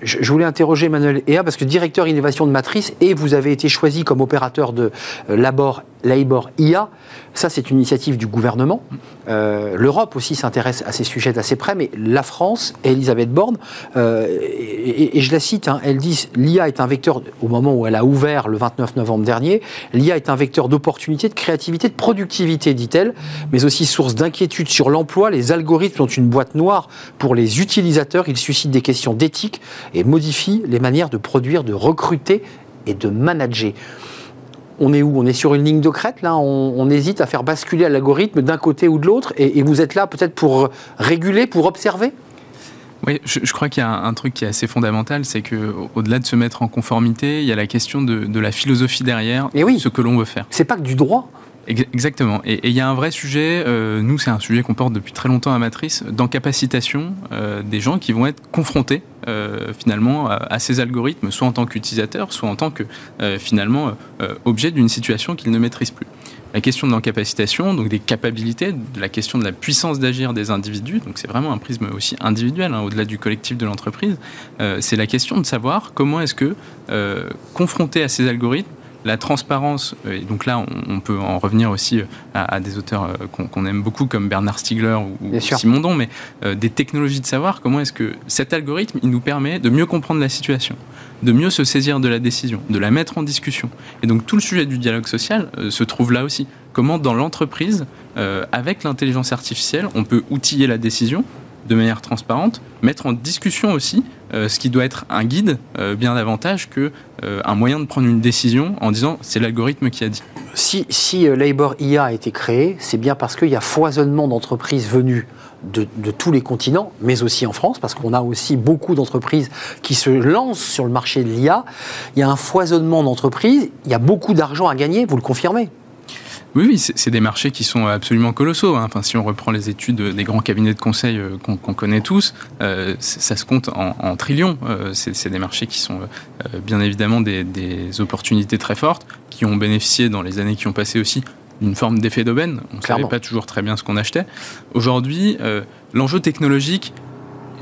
je, voulais interroger Emmanuel Ea, parce que directeur innovation de Matrice, et vous avez été choisi comme opérateur de Labor, Labor IA. Ça, c'est une initiative du gouvernement. Euh, L'Europe aussi s'intéresse à ces sujets d'assez près, mais la France, Elisabeth Borne, euh, et, je la cite, hein, elle dit l'IA est un vecteur, au moment où elle a ouvert le 29 novembre dernier, l'IA est un vecteur d'opportunité, de créativité, de productivité, dit-elle, mais aussi source d'inquiétude sur l'emploi. Les algorithmes sont une boîte noire pour les utilisateurs. Ils suscitent des questions d'éthique et modifient les manières de produire, de recruter et de manager on est où? On est sur une ligne de crête, là? On, hésite à faire basculer l'algorithme d'un côté ou de l'autre, et, vous êtes là peut-être pour réguler, pour observer? Oui, je, crois qu'il y a un, truc qui est assez fondamental, c'est que au-delà de se mettre en conformité, il y a la question de, la philosophie derrière, oui, ce que l'on veut faire. C'est pas que du droit. Exactement. Et il y a un vrai sujet, euh, nous c'est un sujet qu'on porte depuis très longtemps à Matrice, d'encapacitation euh, des gens qui vont être confrontés euh, finalement à, ces algorithmes, soit en tant qu'utilisateurs, soit en tant que finalement objet d'une situation qu'ils ne maîtrisent plus. La question de l'encapacitation, donc des capacités, de la question de la puissance d'agir des individus, donc c'est vraiment un prisme aussi individuel, hein, au-delà du collectif de l'entreprise, c'est la question de savoir comment est-ce que, confronté à ces algorithmes, la transparence, euh, et donc là on, peut en revenir aussi euh, à, des auteurs euh, qu'on aime beaucoup comme Bernard Stiegler ou, Simon Don, mais des technologies de savoir, comment est-ce que cet algorithme il nous permet de mieux comprendre la situation, de mieux se saisir de la décision, de la mettre en discussion. Et donc tout le sujet du dialogue social se trouve là aussi. Comment dans l'entreprise, avec l'intelligence artificielle, on peut outiller la décision de manière transparente, mettre en discussion aussi ce qui doit être un guide euh, bien davantage que euh, un moyen de prendre une décision en disant c'est l'algorithme qui a dit. Si, si Labor IA a été créé, c'est bien parce qu'il y a foisonnement d'entreprises venues de, de, tous les continents, mais aussi en France, parce qu'on a aussi beaucoup d'entreprises qui se lancent sur le marché de l'IA. Il y a un foisonnement d'entreprises, il y a beaucoup d'argent à gagner, vous le confirmez oui, oui c'est des marchés qui sont absolument colossaux. Hein. Enfin, si on reprend les études des grands cabinets de conseil euh, qu'on connaît tous, euh, ça se compte en, trillions. Euh, c'est des marchés qui sont bien évidemment des, des, opportunités très fortes, qui ont bénéficié dans les années qui ont passé aussi d'une forme d'effet d'aubaine. On ne savait pas toujours très bien ce qu'on achetait. Aujourd'hui, l'enjeu technologique,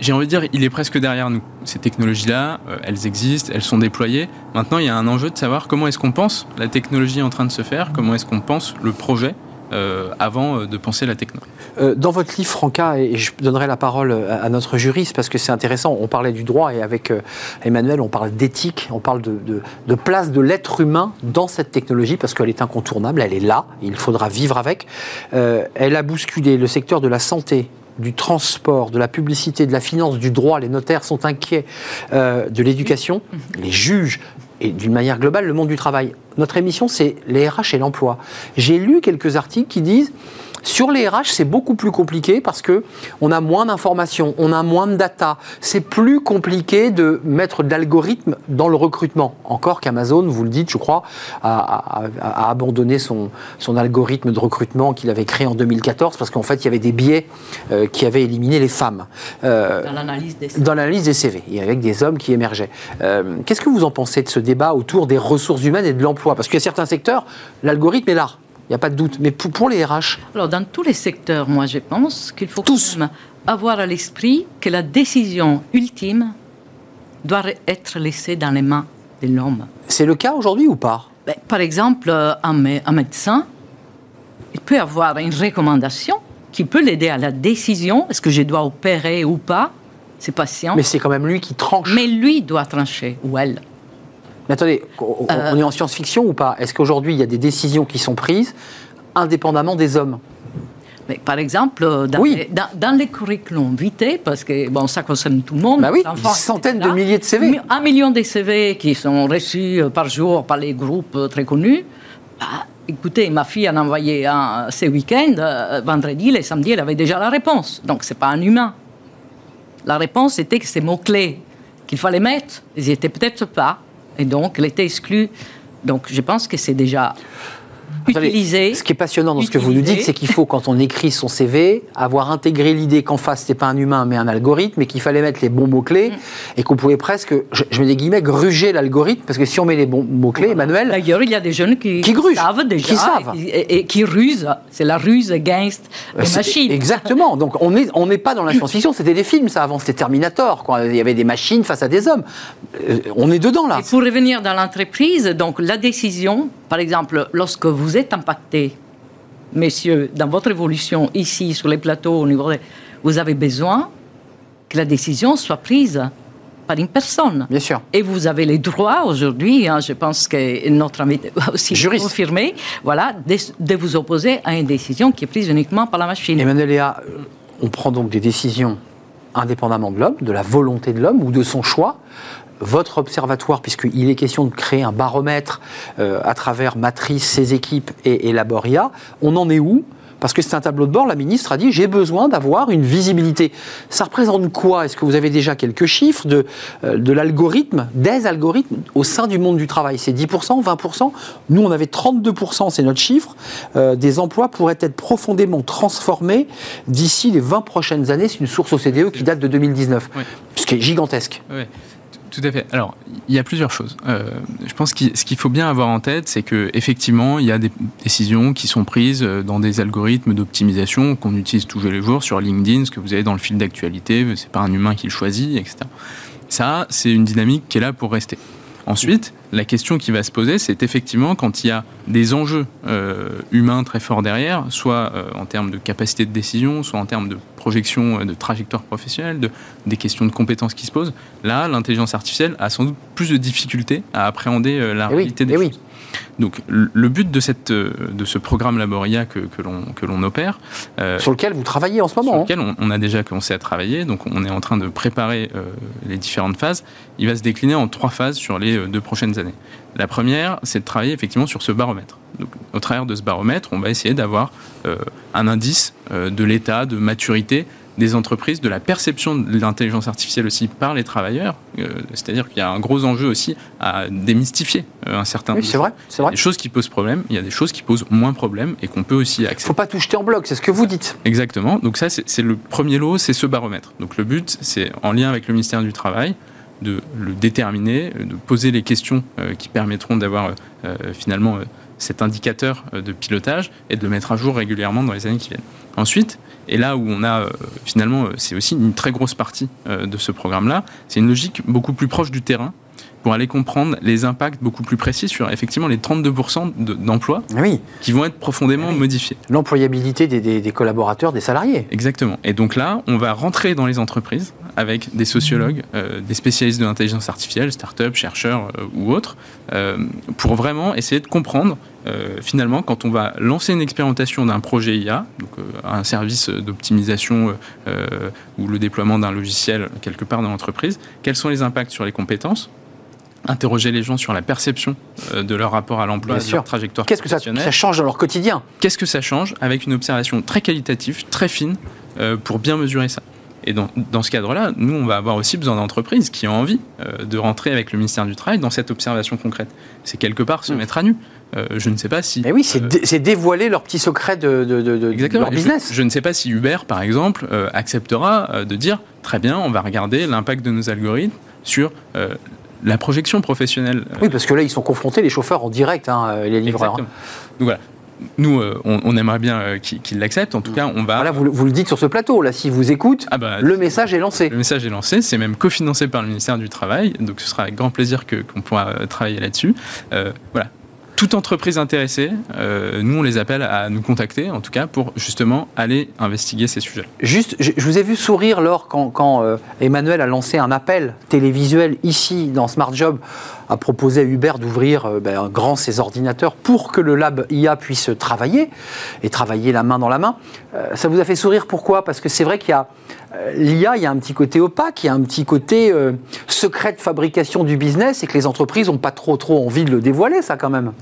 j'ai envie de dire, il est presque derrière nous. Ces technologies-là, euh, elles existent, elles sont déployées. Maintenant, il y a un enjeu de savoir comment est-ce qu'on pense la technologie en train de se faire, comment est-ce qu'on pense le projet euh, avant euh, de penser la technologie. dans votre livre, Franca, et je donnerai la parole à, notre juriste parce que c'est intéressant, on parlait du droit et avec Emmanuel, on parle d'éthique, on parle de, de place de l'être humain dans cette technologie parce qu'elle est incontournable, elle est là, il faudra vivre avec. elle a bousculé le secteur de la santé, du transport, de la publicité, de la finance, du droit, les notaires sont inquiets euh, de l'éducation, les juges et d'une manière globale le monde du travail. Notre émission, c'est les RH et l'emploi. J'ai lu quelques articles qui disent sur les RH, c'est beaucoup plus compliqué parce que on a moins d'informations, on a moins de data. C'est plus compliqué de mettre de l'algorithme dans le recrutement. Encore qu'Amazon, vous le dites, je crois, a, abandonné son, son, algorithme de recrutement qu'il avait créé en 2014 parce qu'en fait, il y avait des biais euh, qui avaient éliminé les femmes. Euh, dans l'analyse des CV. Dans l'analyse des CV, et avec des hommes qui émergeaient. Euh, qu'est-ce que vous en pensez de ce débat autour des ressources humaines et de l'emploi? Parce qu'il y a certains secteurs, l'algorithme est là. N'y a pas de doute. Mais pour, les RH Alors, dans tous les secteurs, moi, je pense qu'il faut Tous. avoir à l'esprit que la décision ultime doit être laissée dans les mains de l'homme. C'est le cas aujourd'hui ou pas? Ben, Par exemple, un, un médecin, il peut avoir une recommandation qui peut l'aider à la décision, est-ce que je dois opérer ou pas, c'est patient. Mais c'est quand même lui qui tranche. Mais lui doit trancher, ou elle. Mais attendez, on, euh. est en science-fiction ou pas? Est-ce qu'aujourd'hui, il y a des décisions qui sont prises indépendamment des hommes? Mais par exemple, dans, les, dans, les curriculums vitae, parce que bon, ça concerne tout le monde. Bah oui, des centaines de milliers de CV. Un million de CV qui sont reçus par jour par les groupes très connus. Bah, écoutez, ma fille en a envoyé un ce week-end, euh, vendredi, le samedi, elle avait déjà la réponse. Donc, ce n'est pas un humain. La réponse était que ces mots-clés qu'il fallait mettre, ils n'y étaient peut-être pas. Et donc, elle était exclue. Donc, je pense que c'est déjà utiliser. Ce qui est passionnant dans ce que vous nous dites, c'est qu'il faut, quand on écrit son CV, avoir intégré l'idée qu'en face, c'est pas un humain, mais un algorithme, et qu'il fallait mettre les bons mots-clés, mm. et qu'on pouvait presque, je, mets des guillemets, gruger l'algorithme, parce que si on met les bons mots-clés, Emmanuel. D'ailleurs, il y a des jeunes qui, qui savent déjà. Qui savent. Et, qui rusent. C'est la ruse against les machines. Exactement. Donc, on n'est on pas dans la science-fiction, c'était des films, ça, avant, c'était Terminator, quoi. Il y avait des machines face à des hommes. Euh, on est dedans, là. Et pour revenir dans l'entreprise, donc, la décision, par exemple, lorsque vous êtes impacté, messieurs, dans votre évolution ici, sur les plateaux, au niveau vous avez besoin que la décision soit prise par une personne. Bien sûr. Et vous avez les droits aujourd'hui, hein, je pense que notre ami [LAUGHS] aussi Juriste. confirmé, voilà, de, vous opposer à une décision qui est prise uniquement par la machine. Emmanuel Léa, on prend donc des décisions indépendamment de l'homme, de la volonté de l'homme ou de son choix votre observatoire, puisqu'il est question de créer un baromètre euh, à travers Matrice, ses équipes et, et Laboria, on en est où? Parce que c'est un tableau de bord, la ministre a dit j'ai besoin d'avoir une visibilité. Ça représente quoi? Est-ce que vous avez déjà quelques chiffres de, euh, de l'algorithme, des algorithmes au sein du monde du travail? C'est 10%, 20% Nous, on avait 32%, c'est notre chiffre. Euh, des emplois pourraient être profondément transformés d'ici les 20 prochaines années. C'est une source OCDE qui date de 2019, ce qui est gigantesque. Oui. Tout à fait. Alors, il y a plusieurs choses. Euh, je pense que ce qu'il faut bien avoir en tête, c'est que effectivement, il y a des décisions qui sont prises euh, dans des algorithmes d'optimisation qu'on utilise tous les jours sur LinkedIn, ce que vous avez dans le fil d'actualité, c'est pas un humain qui le choisit, etc. Ça, c'est une dynamique qui est là pour rester. Ensuite, la question qui va se poser, c'est effectivement quand il y a des enjeux euh, humains très forts derrière, soit euh, en termes de capacité de décision, soit en termes de projection euh, de trajectoire professionnelle, de, des questions de compétences qui se posent. Là, l'intelligence artificielle a sans doute plus de difficultés à appréhender la eh réalité des eh choses. Donc le but de, cette, de ce programme Laboria que, que l'on opère... Euh, sur lequel vous travaillez en ce moment Sur lequel on, a déjà commencé à travailler, donc on est en train de préparer euh, les différentes phases. Il va se décliner en trois phases sur les euh, deux prochaines années. La première, c'est de travailler effectivement sur ce baromètre. Donc, au travers de ce baromètre, on va essayer d'avoir un indice de l'état de maturité des entreprises, de la perception de l'intelligence artificielle aussi par les travailleurs. Euh, c'est-à-dire qu'il y a un gros enjeu aussi à démystifier euh, un certain oui, c'est vrai, c'est vrai. Des choses qui posent problème, il y a des choses qui posent moins problème et qu'on peut aussi accepter. Il ne faut pas tout jeter en bloc, c'est ce que vous dites. Exactement. Donc ça, c'est le premier lot, c'est ce baromètre. Donc le but, c'est en lien avec le ministère du Travail, de le déterminer, de poser les questions euh, qui permettront d'avoir finalement cet indicateur de pilotage et de le mettre à jour régulièrement dans les années qui viennent. Ensuite, et là où on a euh, finalement, euh, c'est aussi une très grosse partie euh, de ce programme-là, c'est une logique beaucoup plus proche du terrain pour aller comprendre les impacts beaucoup plus précis sur effectivement les 32% d'emplois oui. qui vont être profondément modifiés. L'employabilité des, collaborateurs, des salariés. Exactement. Et donc là, on va rentrer dans les entreprises avec des sociologues, des spécialistes de l'intelligence artificielle, start-up, chercheurs ou autres, pour vraiment essayer de comprendre euh, finalement, quand on va lancer une expérimentation d'un projet IA, donc euh, un service d'optimisation euh, ou le déploiement d'un logiciel quelque part dans l'entreprise, quels sont les impacts sur les compétences interroger les gens sur la perception de leur rapport à l'emploi, de leur trajectoire Qu'est-ce que ça, ça, change dans leur quotidien? Qu'est-ce que ça change avec une observation très qualitative, très fine, pour bien mesurer ça? Et dans, dans ce cadre-là, nous, on va avoir aussi besoin d'entreprises qui ont envie de rentrer avec le ministère du Travail dans cette observation concrète. C'est quelque part se mmh. mettre à nu. Euh, je ne sais pas si. Mais oui, c'est, euh, dévoiler leur petit secret de, leur business. Je, ne sais pas si Uber, par exemple, euh, acceptera de dire très bien, on va regarder l'impact de nos algorithmes sur la projection professionnelle. Oui, parce que là, ils sont confrontés, les chauffeurs, en direct, hein, les livreurs. Hein. Donc voilà. Nous, on, aimerait bien qu'ils l'acceptent. En tout cas, on va. Voilà, vous, vous, le dites sur ce plateau. Là, s'ils vous écoutent, ah bah, le message est lancé. Le message est lancé. C'est même cofinancé par le ministère du Travail. Donc, ce sera avec grand plaisir que, qu'on pourra travailler là-dessus. voilà toute entreprise intéressée, euh, nous on les appelle à nous contacter, en tout cas pour justement aller investiguer ces sujets. Juste, je, vous ai vu sourire lors quand, euh, Emmanuel a lancé un appel télévisuel ici dans Smart Job a proposé à Uber d'ouvrir euh, ben, grand ses ordinateurs pour que le lab IA puisse travailler et travailler la main dans la main. Euh, ça vous a fait sourire pourquoi? Parce que c'est vrai qu'il y a euh, l'IA, il y a un petit côté opaque, il y a un petit côté secret de fabrication du business et que les entreprises n'ont pas trop trop envie de le dévoiler, ça quand même.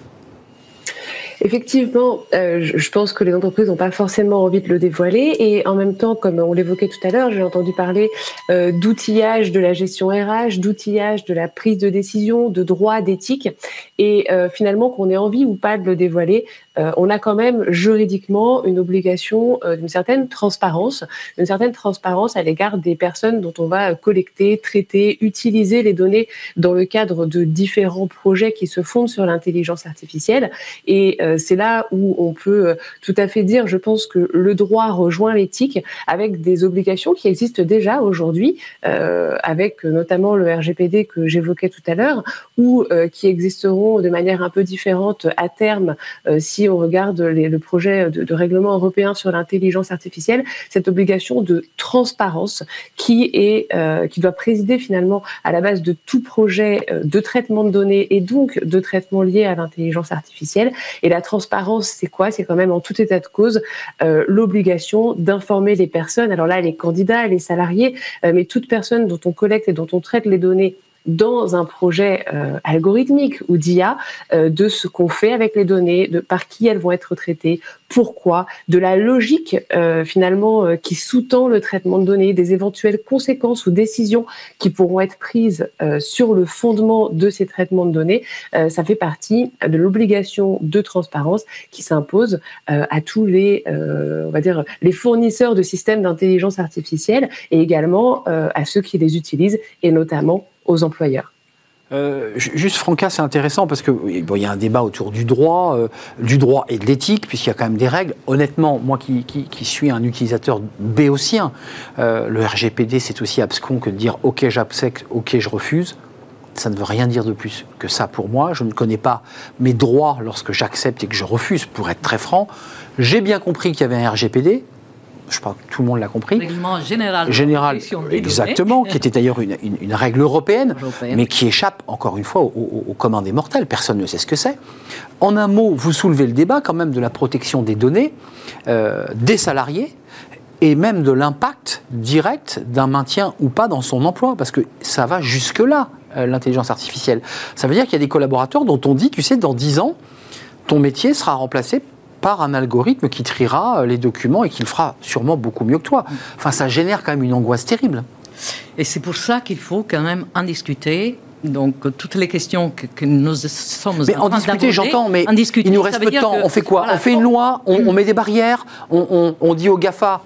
Effectivement, euh, je pense que les entreprises n'ont pas forcément envie de le dévoiler. Et en même temps, comme on l'évoquait tout à l'heure, j'ai entendu parler euh, d'outillage de la gestion RH, d'outillage de la prise de décision, de droit, d'éthique. Et euh, finalement qu'on ait envie ou pas de le dévoiler, on a quand même juridiquement une obligation d'une certaine transparence, une certaine transparence à l'égard des personnes dont on va collecter, traiter, utiliser les données dans le cadre de différents projets qui se fondent sur l'intelligence artificielle. Et c'est là où on peut tout à fait dire, je pense que le droit rejoint l'éthique avec des obligations qui existent déjà aujourd'hui, avec notamment le RGPD que j'évoquais tout à l'heure, ou euh, qui existeront de manière un peu différente à terme euh, on regarde le projet de, règlement européen sur l'intelligence artificielle, cette obligation de transparence qui est euh, qui doit présider finalement à la base de tout projet de traitement de données et donc de traitement lié à l'intelligence artificielle. Et la transparence, c'est quoi? C'est quand même en tout état de cause l'obligation d'informer les personnes. Alors là, les candidats, les salariés, mais toute personne dont on collecte et dont on traite les données dans un projet euh, algorithmique ou d'IA euh, de ce qu'on fait avec les données, de par qui elles vont être traitées, pourquoi, de la logique euh, finalement qui sous-tend le traitement de données, des éventuelles conséquences ou décisions qui pourront être prises sur le fondement de ces traitements de données. ça fait partie de l'obligation de transparence qui s'impose à tous les, on va dire, les fournisseurs de systèmes d'intelligence artificielle et également à ceux qui les utilisent et notamment aux employeurs. Euh, juste Franca, c'est intéressant parce que il y a un débat autour du droit, euh, du droit et de l'éthique, puisqu'il y a quand même des règles. Honnêtement, moi qui, suis un utilisateur béotien, euh, le RGPD c'est aussi abscon que de dire OK j'accepte, OK je refuse. Ça ne veut rien dire de plus que ça pour moi. Je ne connais pas mes droits lorsque j'accepte et que je refuse, pour être très franc. J'ai bien compris qu'il y avait un RGPD je crois que tout le monde l'a compris. Règlement général. Général, exactement, qui était d'ailleurs une, règle européenne, mais qui échappe, encore une fois, au, commun des mortels. Personne ne sait ce que c'est. En un mot, vous soulevez le débat quand même de la protection des données, euh, des salariés, et même de l'impact direct d'un maintien ou pas dans son emploi, parce que ça va jusque-là, euh, l'intelligence artificielle. Ça veut dire qu'il y a des collaborateurs dont on dit, tu sais, dans 10 ans, ton métier sera remplacé par un algorithme qui triera euh, les documents et qui le fera sûrement beaucoup mieux que toi. Enfin, ça génère quand même une angoisse terrible. Et c'est pour ça qu'il faut quand même en discuter. Donc, toutes les questions que, nous sommes mais en, discuter, j'entends, mais il nous reste peu de temps. on fait quoi? On fait une loi, on, met des barrières, on, on dit aux GAFA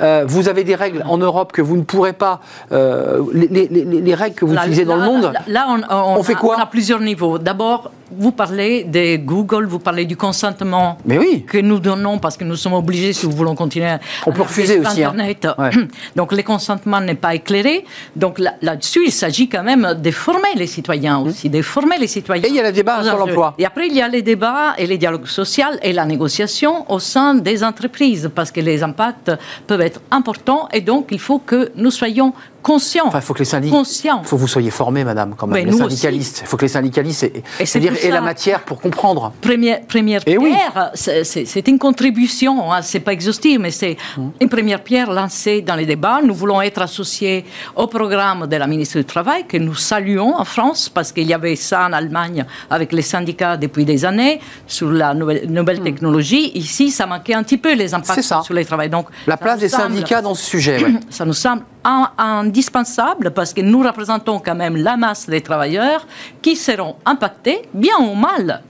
euh, vous avez des règles en Europe que vous ne pourrez pas, euh, les, règles que vous utilisez dans le monde. Là, on, fait quoi On a plusieurs niveaux. D'abord, vous parlez de Google, vous parlez du consentement Mais oui. que nous donnons parce que nous sommes obligés, si nous voulons continuer. On peut refuser aussi. Hein. Internet. [CLEARS THROAT] Donc, le consentement n'est pas éclairé. Donc, là-dessus, il s'agit quand même de former les citoyens mmh. aussi, de former les citoyens. Et il y a le débat sur l'emploi. Et après, il y a les débats et les dialogues sociaux et la négociation au sein des entreprises parce que les impacts peuvent être importants et donc il faut que nous soyons conscients. Enfin, il faut que les syndicalistes. Il faut que vous soyez formés, madame, quand même. les syndicalistes. Il faut que les syndicalistes aient, la matière pour comprendre. Première, première eh pierre, c'est une contribution. Hein, c'est pas exhaustif, mais c'est hum. une première pierre lancée dans les débats. Nous voulons être associés au programme de la ministre du Travail, que nous saluons en France, parce qu'il y avait ça en Allemagne avec les syndicats depuis des années, sur la nouvelle, nouvelle hum. technologie. Ici, ça manquait un petit peu les impacts sur les travail. Donc, la place des syndicats dans ce sujet. [CLEARS THROAT] Ça nous semble indispensable parce que nous représentons quand même la masse des travailleurs qui seront impactés, bien ou mal,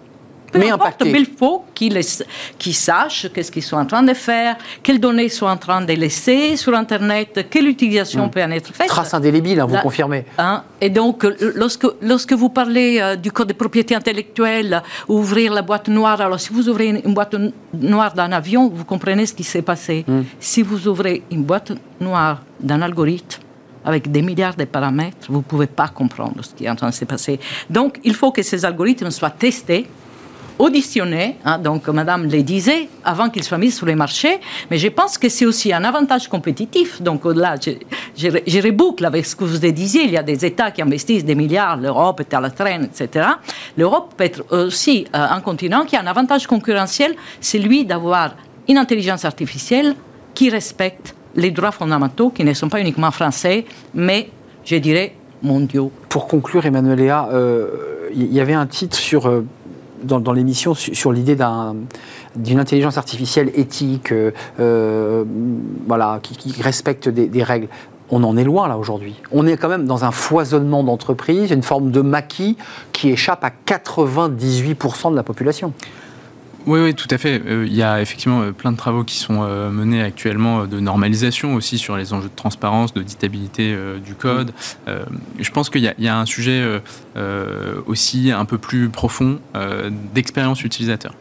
mais importe, il faut qu'ils qu sachent qu'est-ce qu'ils sont en train de faire, quelles données sont en train de laisser sur Internet, quelle utilisation hmm. peut en être faite. Trace indélébile, hein, vous confirmez. Hein, et donc, lorsque, lorsque vous parlez euh, du code de propriété intellectuelle, ouvrir la boîte noire, alors si vous ouvrez une, boîte noire d'un avion, vous comprenez ce qui s'est passé. Hmm. Si vous ouvrez une boîte noire d'un algorithme, avec des milliards de paramètres, vous ne pouvez pas comprendre ce qui est en train de se passer. Donc, il faut que ces algorithmes soient testés auditionner, hein, donc Madame le disait, avant qu'ils soient mis sur les marchés, mais je pense que c'est aussi un avantage compétitif. Donc là, je, je, reboucle avec ce que vous disiez, il y a des États qui investissent des milliards, l'Europe est à la traîne, etc. L'Europe peut être aussi euh, un continent qui a un avantage concurrentiel, c'est lui d'avoir une intelligence artificielle qui respecte les droits fondamentaux, qui ne sont pas uniquement français, mais, je dirais, mondiaux. Pour conclure, Emmanuel Léa, euh, il y avait un titre sur... Euh, dans, l'émission sur, l'idée d'une intelligence artificielle éthique, euh, euh, voilà, qui, respecte des, règles. On en est loin là aujourd'hui. On est quand même dans un foisonnement d'entreprises, une forme de maquis qui échappe à 98% de la population. Oui, oui, tout à fait. Euh, il y a effectivement euh, plein de travaux qui sont euh, menés actuellement de normalisation aussi sur les enjeux de transparence, d'auditabilité du code. Mm. je pense qu'il y, a un sujet aussi un peu plus profond d'expérience utilisateur.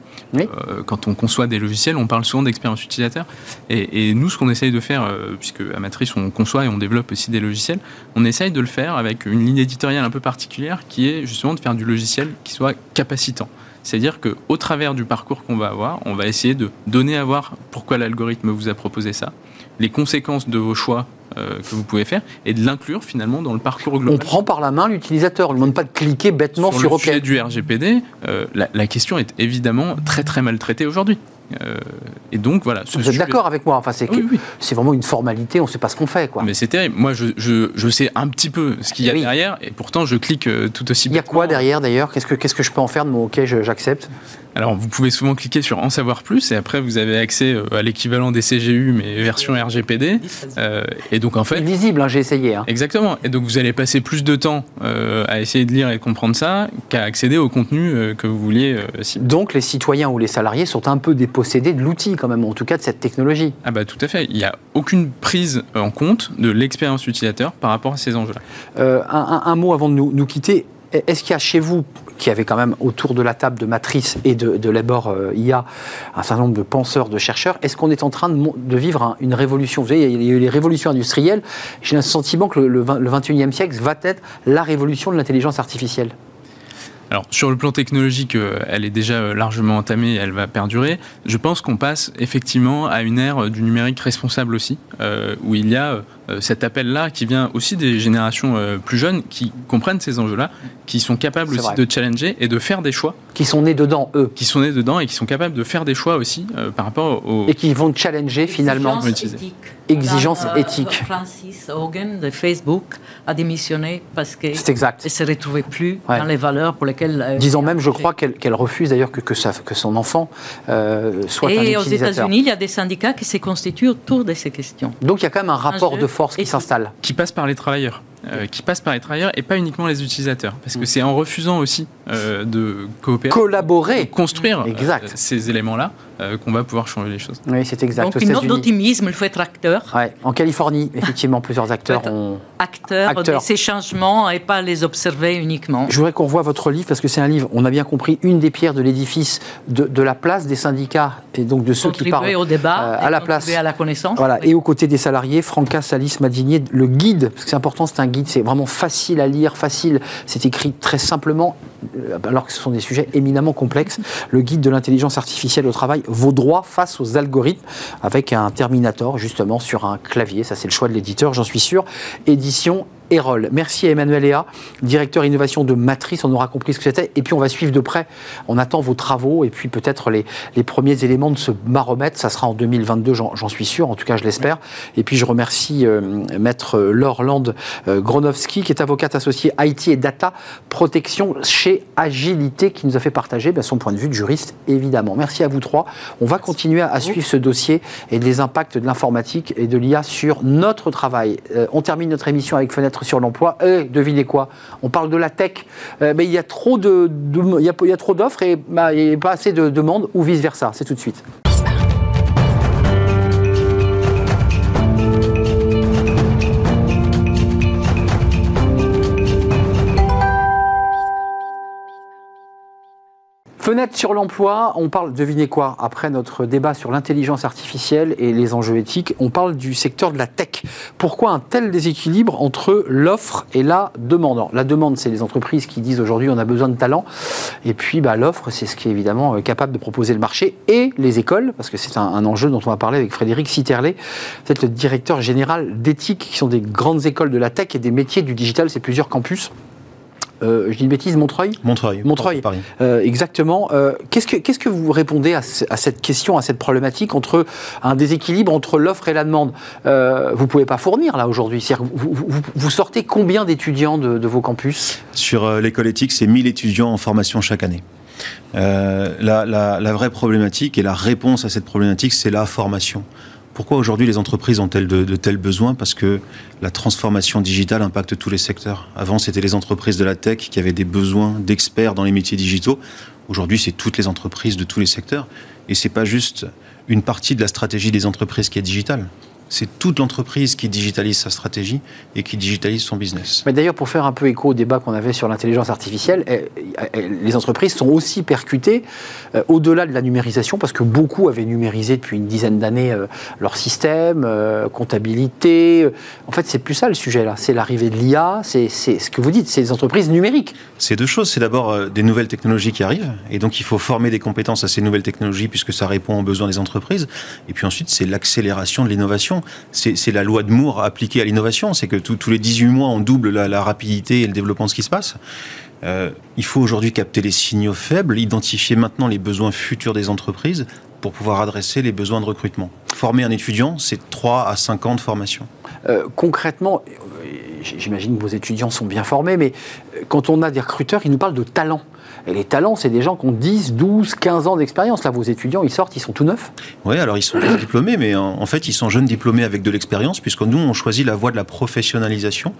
quand on conçoit des logiciels, on parle souvent d'expérience utilisateur. Et, nous, ce qu'on essaye de faire, puisque à Matrice, on conçoit et on développe aussi des logiciels, on essaye de le faire avec une ligne éditoriale un peu particulière qui est justement de faire du logiciel qui soit capacitant. C'est-à-dire qu'au travers du parcours qu'on va avoir, on va essayer de donner à voir pourquoi l'algorithme vous a proposé ça, les conséquences de vos choix euh, que vous pouvez faire et de l'inclure finalement dans le parcours global. On prend par la main l'utilisateur, on ne demande pas de cliquer bêtement sur, sur le OK. Sujet du RGPD, euh, la, la, question est évidemment très très mal traitée aujourd'hui. Euh, et donc voilà. Vous êtes d'accord avec moi Enfin, c'est c'est vraiment une formalité, on ne sait pas ce qu'on fait, quoi. Mais c'est terrible. Moi, je, je, je, sais un petit peu ce qu'il y a derrière, et pourtant, je clique euh, tout aussi. Il y a quoi derrière, d'ailleurs? Qu'est-ce que qu'est-ce que je peux en faire de mon OK J'accepte? Alors, vous pouvez souvent cliquer sur En savoir plus, et après, vous avez accès euh, à l'équivalent des CGU, mais version RGPD. et donc, en fait. Visible, hein, j'ai essayé. Hein. Exactement. Et donc, vous allez passer plus de temps à essayer de lire et de comprendre ça qu'à accéder au contenu que vous vouliez. donc, les citoyens ou les salariés sont un peu déposés posséder de l'outil quand même, en tout cas de cette technologie. Ah bah tout à fait. Il n'y a aucune prise en compte de l'expérience utilisateur par rapport à ces enjeux-là. Euh, un, mot avant de nous, quitter. Est-ce qu'il y a chez vous, qui avez quand même autour de la table de Matrice et de, de Labor euh, IA, un certain nombre de penseurs, de chercheurs, est-ce qu'on est en train de, vivre une révolution? Vous savez, il y a eu les révolutions industrielles. J'ai un sentiment que le, le 21e siècle va être la révolution de l'intelligence artificielle. Alors sur le plan technologique, euh, elle est déjà euh, largement entamée, elle va perdurer. Je pense qu'on passe effectivement à une ère du numérique responsable aussi, euh, où il y a cet appel-là qui vient aussi des générations plus jeunes qui comprennent ces enjeux-là, qui sont capables aussi de challenger et de faire des choix. Qui sont nés dedans, eux. Qui sont nés dedans et qui sont capables de faire des choix aussi par rapport aux... Et qui vont challenger finalement. Exigence éthique. Francis Hogan de Facebook a démissionné parce qu'elle ne se retrouvait plus dans les valeurs pour lesquelles euh, Disons même, je crois qu'elle refuse d'ailleurs que, que, que, son enfant euh, soit Et un utilisateur. Et aux États-Unis, il y a des syndicats qui se constituent autour de ces questions. Donc il y a quand même un rapport de force qui s'installe. Qui passe par les travailleurs. Euh, qui passe par les travailleurs et pas uniquement les utilisateurs. Parce que mm. c'est en refusant aussi de coopérer, collaborer, construire ces éléments-là qu'on va pouvoir changer les choses. Oui, c'est exact. Donc une note d'optimisme, il faut être acteur. Ouais. En Californie, [LAUGHS] effectivement, plusieurs acteurs ont... Acteurs, de ces changements et pas les observer uniquement. Je voudrais qu'on revoie votre livre parce que c'est un livre, on a bien compris, une des pierres de l'édifice de, de, la place des syndicats et donc de ceux qui parlent au débat, à la place, à la connaissance. Voilà, et aux côtés des salariés, Franca Salis Madinier, le guide, parce que c'est important, c'est un guide, c'est vraiment facile à lire, facile, c'est écrit très simplement, euh, alors que ce sont des sujets éminemment complexes. Le guide de l'intelligence artificielle au travail, vos droits face aux algorithmes, avec un Terminator justement sur un clavier, ça c'est le choix de l'éditeur, j'en suis sûr. Édition Merci à Emmanuel Ea, directeur innovation de Matrice. On aura compris ce que c'était. Et puis, on va suivre de près. On attend vos travaux et puis peut-être les, les, premiers éléments de ce baromètre. Ça sera en 2022, j'en suis sûr. En tout cas, je l'espère. Et puis, je remercie euh, Maître Laure Land euh, Gronowski, qui est avocate associée IT et Data Protection chez Agilité, qui nous a fait partager ben, son point de vue de juriste, évidemment. Merci à vous trois. On va continuer à, suivre ce dossier et les impacts de l'informatique et de l'IA sur notre travail. Euh, on termine notre émission avec Fenêtre sur l'emploi. Et devinez quoi? On parle de la tech. Euh, mais il y a trop de, d'offres et bah, pas assez de demandes ou vice versa. C'est tout de suite. Fenêtre sur l'emploi, on parle, devinez quoi, après notre débat sur l'intelligence artificielle et les enjeux éthiques, on parle du secteur de la tech. Pourquoi un tel déséquilibre entre l'offre et la demande? La demande, c'est les entreprises qui disent aujourd'hui on a besoin de talent, et puis bah, l'offre, c'est ce qui est évidemment euh, capable de proposer le marché, et les écoles, parce que c'est un, enjeu dont on va parler avec Frédéric Citerlet, c'est le directeur général d'éthique, qui sont des grandes écoles de la tech et des métiers du digital, c'est plusieurs campus. Euh, je dis une bêtise, Montreuil Montreuil. Montreuil. Paris. Euh, exactement. Euh, qu'est-ce, que, vous répondez à, cette question, à cette problématique entre un déséquilibre entre l'offre et la demande? Vous ne pouvez pas fournir là aujourd'hui. Vous, vous, sortez combien d'étudiants de, vos campus? Sur l'école éthique, c'est 1000 étudiants en formation chaque année. la, la, vraie problématique et la réponse à cette problématique, c'est la formation. Pourquoi aujourd'hui les entreprises ont-elles de, tels besoins? Parce que la transformation digitale impacte tous les secteurs. Avant, c'était les entreprises de la tech qui avaient des besoins d'experts dans les métiers digitaux. Aujourd'hui, c'est toutes les entreprises de tous les secteurs. Et c'est pas juste une partie de la stratégie des entreprises qui est digitale c'est toute l'entreprise qui digitalise sa stratégie et qui digitalise son business. Mais d'ailleurs, pour faire un peu écho au débat qu'on avait sur l'intelligence artificielle, eh, eh, les entreprises sont aussi percutées euh, au-delà de la numérisation, parce que beaucoup avaient numérisé depuis une dizaine d'années euh, leur système, euh, comptabilité. En fait, c'est plus ça le sujet là. C'est l'arrivée de l'IA, c'est ce que vous dites, c'est des entreprises numériques. C'est deux choses. C'est d'abord des nouvelles technologies qui arrivent, et donc il faut former des compétences à ces nouvelles technologies puisque ça répond aux besoins des entreprises. Et puis ensuite, c'est l'accélération de l'innovation c'est la loi de Moore appliquée à l'innovation. C'est que tous les 18 mois, on double la, rapidité et le développement de ce qui se passe. Euh, il faut aujourd'hui capter les signaux faibles, identifier maintenant les besoins futurs des entreprises pour pouvoir adresser les besoins de recrutement. Former un étudiant, c'est 3 à 5 ans de formation. Euh, concrètement, j'imagine que vos étudiants sont bien formés, mais quand on a des recruteurs, ils nous parlent de talent. Et les talents, c'est des gens qui ont 10, 12, 15 ans d'expérience. Là, vos étudiants, ils sortent, ils sont tout neufs Oui, alors ils sont diplômés, mais en, fait, ils sont jeunes diplômés avec de l'expérience, puisque nous, on choisit la voie de la professionnalisation.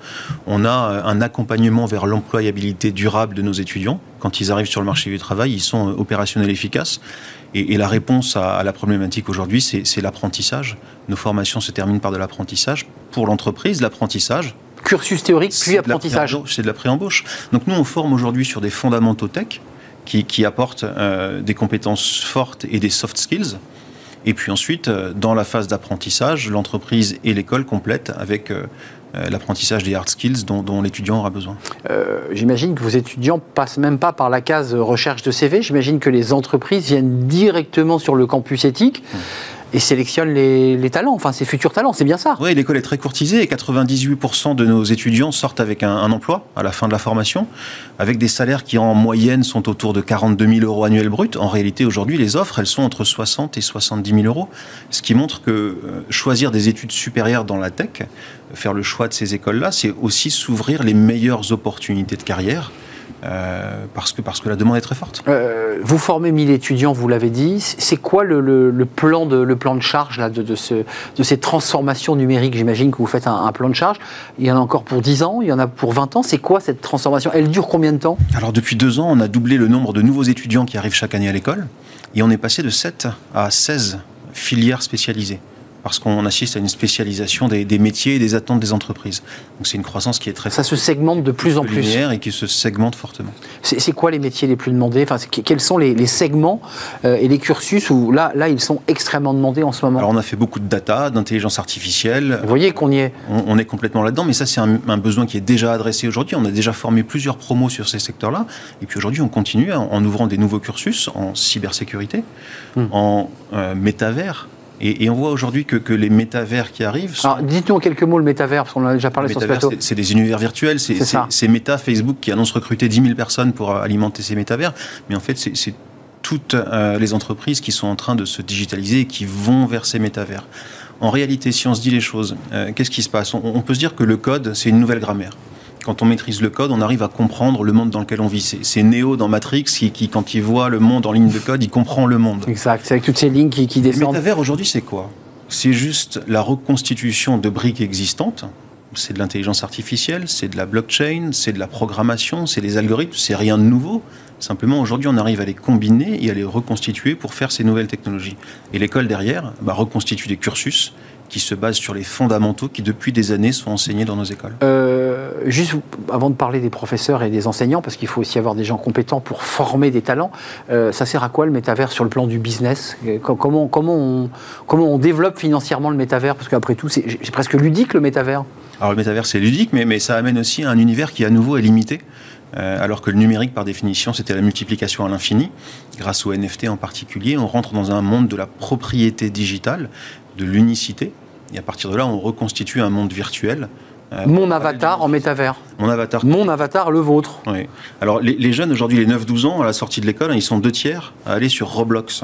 On a euh, un accompagnement vers l'employabilité durable de nos étudiants. Quand ils arrivent sur le marché du travail, ils sont euh, opérationnels efficaces. Et, la réponse à, la problématique aujourd'hui, c'est l'apprentissage. Nos formations se terminent par de l'apprentissage. Pour l'entreprise, l'apprentissage, cursus théorique puis apprentissage. C'est de la pré-embauche. Donc nous, on forme aujourd'hui sur des fondamentaux tech qui, apportent euh, des compétences fortes et des soft skills. Et puis ensuite, euh, dans la phase d'apprentissage, l'entreprise et l'école complètent avec euh, l'apprentissage des hard skills dont, l'étudiant aura besoin. J'imagine que vos étudiants passent même pas par la case recherche de CV. J'imagine que les entreprises viennent directement sur le campus éthique. Mmh et sélectionne les, talents, enfin ses futurs talents, c'est bien ça. Oui, l'école est très courtisée et 98% de nos étudiants sortent avec un, emploi à la fin de la formation, avec des salaires qui en moyenne sont autour de 42 000 euros annuels bruts. En réalité, aujourd'hui, les offres, elles sont entre 60 et 70 000 euros, ce qui montre que euh, choisir des études supérieures dans la tech, faire le choix de ces écoles-là, c'est aussi s'ouvrir les meilleures opportunités de carrière euh, parce, que, parce que la demande est très forte. Euh, vous formez 1000 étudiants, vous l'avez dit. C'est quoi le, plan de, le plan de charge là, de, de, ce, de ces transformations numériques J'imagine que vous faites un, plan de charge. Il y en a encore pour 10 ans, il y en a pour 20 ans. C'est quoi cette transformation? Elle dure combien de temps? Alors depuis deux ans, on a doublé le nombre de nouveaux étudiants qui arrivent chaque année à l'école. Et on est passé de 7 à 16 filières spécialisées parce qu'on assiste à une spécialisation des, métiers et des attentes des entreprises. Donc c'est une croissance qui est très ça se segmente de plus en plus et qui se segmente fortement. C'est quoi les métiers les plus demandés? Enfin, quels sont les, segments euh, et les cursus où là, là ils sont extrêmement demandés en ce moment? Alors on a fait beaucoup de data, d'intelligence artificielle. Vous voyez qu'on y est? On, est complètement là-dedans, mais ça c'est un, besoin qui est déjà adressé aujourd'hui. On a déjà formé plusieurs promos sur ces secteurs-là, et puis aujourd'hui on continue en, ouvrant des nouveaux cursus en cybersécurité, hmm. en euh, métavers et, on voit aujourd'hui que, les métavers qui arrivent. Alors, dites-nous en quelques mots le métavers, parce qu'on en a déjà parlé sur ce plateau. C'est des univers virtuels, c'est Meta, Facebook qui annonce recruter 10 000 personnes pour alimenter ces métavers. Mais en fait, c'est toutes euh, les entreprises qui sont en train de se digitaliser et qui vont vers ces métavers. En réalité, si on se dit les choses, euh, qu'est-ce qui se passe? On, peut se dire que le code, c'est une nouvelle grammaire quand on maîtrise le code, on arrive à comprendre le monde dans lequel on vit. C'est Neo dans Matrix qui, quand il voit le monde en ligne de code, il comprend le monde. Exact, c'est avec toutes ces lignes qui, qui descendent. Le métavers aujourd'hui, c'est quoi? C'est juste la reconstitution de briques existantes. C'est de l'intelligence artificielle, c'est de la blockchain, c'est de la programmation, c'est des algorithmes, c'est rien de nouveau. Simplement, aujourd'hui, on arrive à les combiner et à les reconstituer pour faire ces nouvelles technologies. Et l'école derrière bah, reconstitue des cursus qui se base sur les fondamentaux qui, depuis des années, sont enseignés dans nos écoles. Euh, juste avant de parler des professeurs et des enseignants, parce qu'il faut aussi avoir des gens compétents pour former des talents, euh, ça sert à quoi le métavers sur le plan du business? Comment, comment, on, comment on développe financièrement le métavers? Parce qu'après tout, c'est presque ludique le métavers. Alors le métavers, c'est ludique, mais, mais ça amène aussi un univers qui, à nouveau, est limité. Euh, alors que le numérique, par définition, c'était la multiplication à l'infini. Grâce au NFT en particulier, on rentre dans un monde de la propriété digitale, de l'unicité, et à partir de là, on reconstitue un monde virtuel. Euh, mon avatar en métavers. Mon avatar. Mon avatar, le vôtre. Oui. Alors, les, jeunes, aujourd'hui, les 9-12 ans, à la sortie de l'école, ils sont deux tiers à aller sur Roblox.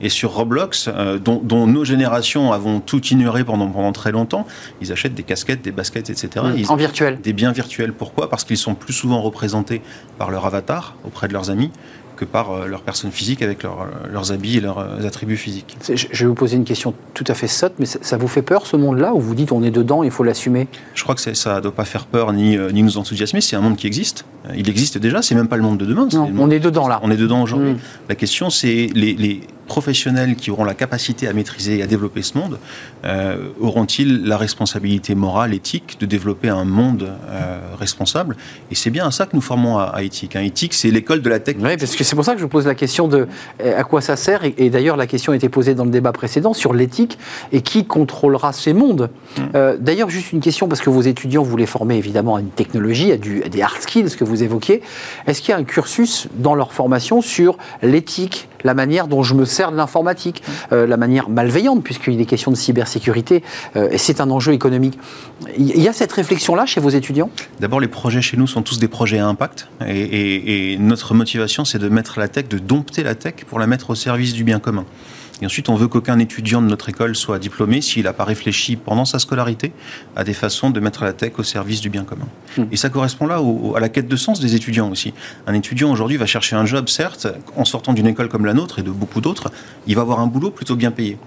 Et sur Roblox, euh, dont, nos générations avons tout ignoré pendant, pendant très longtemps, ils achètent des casquettes, des baskets, etc. en virtuel. Des biens virtuels. Pourquoi? Parce qu'ils sont plus souvent représentés par leur avatar auprès de leurs amis que par leur personne physique avec leurs habits et leurs attributs physiques. Je vais vous poser une question tout à fait sotte, mais ça vous fait peur ce monde-là où vous dites on est dedans, il faut l'assumer? Je crois que ça ne doit pas faire peur ni, ni nous enthousiasmer, c'est un monde qui existe. Il existe déjà, c'est même pas le monde de demain. on est dedans là. On est dedans aujourd'hui. Mm. La question c'est les, les professionnels qui auront la capacité à maîtriser et à développer ce monde euh, auront-ils la responsabilité morale, éthique de développer un monde euh, responsable? Et c'est bien à ça que nous formons à, Éthique. Hein. Éthique, c'est l'école de la tech. Oui, parce que c'est pour ça que je vous pose la question de euh, à quoi ça sert? Et, d'ailleurs, la question a été posée dans le débat précédent sur l'éthique et qui contrôlera ces mondes. Mmh. d'ailleurs, juste une question, parce que vos étudiants, vous les formez évidemment à une technologie, à, du, à des hard skills que vous évoquiez. Est-ce qu'il y a un cursus dans leur formation sur l'éthique la manière dont je me sers de l'informatique, euh, la manière malveillante, puisqu'il est question de cybersécurité, euh, et c'est un enjeu économique. Il y a cette réflexion-là chez vos étudiants? D'abord, les projets chez nous sont tous des projets à impact, et notre motivation, c'est de mettre la tech, de dompter la tech pour la mettre au service du bien commun. Et ensuite, on veut qu'aucun étudiant de notre école soit diplômé s'il n'a pas réfléchi pendant sa scolarité à des façons de mettre la tech au service du bien commun. Hmm. Et ça correspond là à la quête de sens des étudiants aussi. Un étudiant aujourd'hui va chercher un job, certes, en sortant d'une école comme la nôtre et de beaucoup d'autres, il va avoir un boulot plutôt bien payé.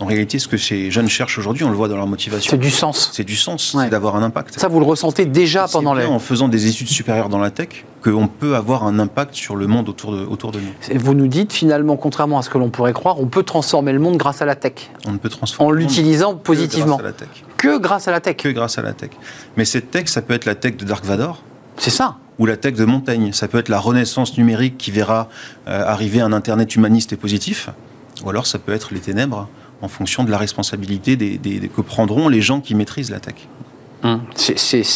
En réalité, ce que ces jeunes cherchent aujourd'hui, on le voit dans leur motivation. C'est du sens. C'est du sens, c'est d'avoir un impact. Ça, vous le ressentez déjà pendant les... En faisant des études supérieures dans la tech, qu'on peut avoir un impact sur le monde autour de, autour de nous. Vous nous dites, finalement, contrairement à ce que l'on pourrait croire, on peut transformer le monde grâce à la tech. On ne peut transformer En l'utilisant positivement. Que grâce à la tech. Que grâce à la tech. Que grâce à la tech. Mais cette tech, ça peut être la tech de Dark Vador. C'est ça ou la tech de Montaigne. Ça peut être la renaissance numérique qui verra euh, arriver un Internet humaniste et positif, ou alors ça peut être les ténèbres en fonction de la responsabilité des, que prendront les gens qui maîtrisent la tech. Hum.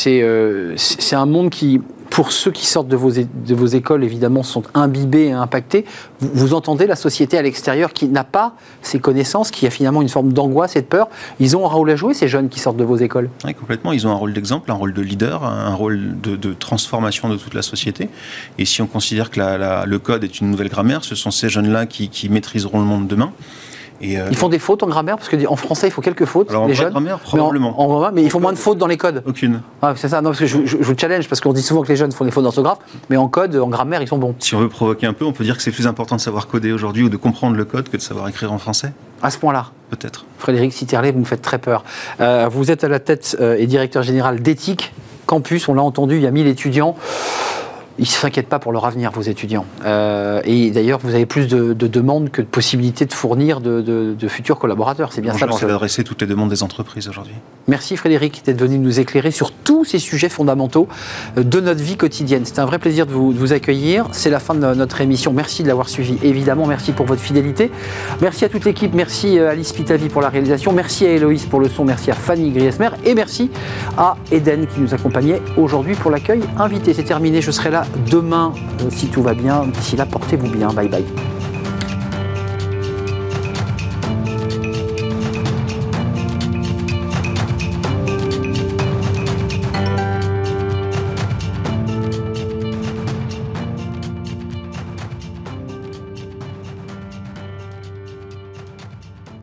Euh, c'est un monde qui, pour ceux qui sortent de vos, de vos écoles, évidemment, sont imbibés et impactés. Vous, entendez la société à l'extérieur qui n'a pas ces connaissances, qui a finalement une forme d'angoisse et de peur. Ils ont un rôle à jouer, ces jeunes qui sortent de vos écoles Oui, complètement. Ils ont un rôle d'exemple, un rôle de leader, un rôle de, transformation de toute la société. Et si on considère que le code est une nouvelle grammaire, ce sont ces jeunes-là qui, qui maîtriseront le monde demain. Euh, ils font des fautes en grammaire parce qu'en français il faut quelques fautes. Alors les jeunes, grammaire probablement. Mais, en, mais ils font moins de fautes dans les codes. Aucune. Ah, c'est ça. Non parce que je, je, vous challenge parce qu'on dit souvent que les jeunes font des fautes d'orthographe, mais en code, en grammaire ils sont bons. Si on veut provoquer un peu, on peut dire que c'est plus important de savoir coder aujourd'hui ou de comprendre le code que de savoir écrire en français. À ce point-là. Peut-être. Frédéric Citerlet, vous me faites très peur. Euh, vous êtes à la tête euh, et directeur général d'éthique campus. On l'a entendu, il y a 1000 étudiants ils ne s'inquiètent pas pour leur avenir, vos étudiants. Euh, et d'ailleurs, vous avez plus de, demandes que de possibilités de fournir de, futurs collaborateurs. C'est bien ça. C'est d'adresser toutes les demandes des entreprises aujourd'hui. Merci Frédéric d'être venu nous éclairer sur tous ces sujets fondamentaux euh, de notre vie quotidienne. C'est un vrai plaisir de vous, accueillir. C'est la fin de notre émission. Merci de l'avoir suivi. Évidemment, merci pour votre fidélité. Merci à toute l'équipe. Merci euh, Alice Pitavi pour la réalisation. Merci à Héloïse pour le son. Merci à Fanny Griesmer. Et merci à Eden qui nous accompagnait aujourd'hui pour l'accueil invité. C'est terminé. Je serai là demain si tout va bien. D'ici là, portez-vous bien. Bye bye.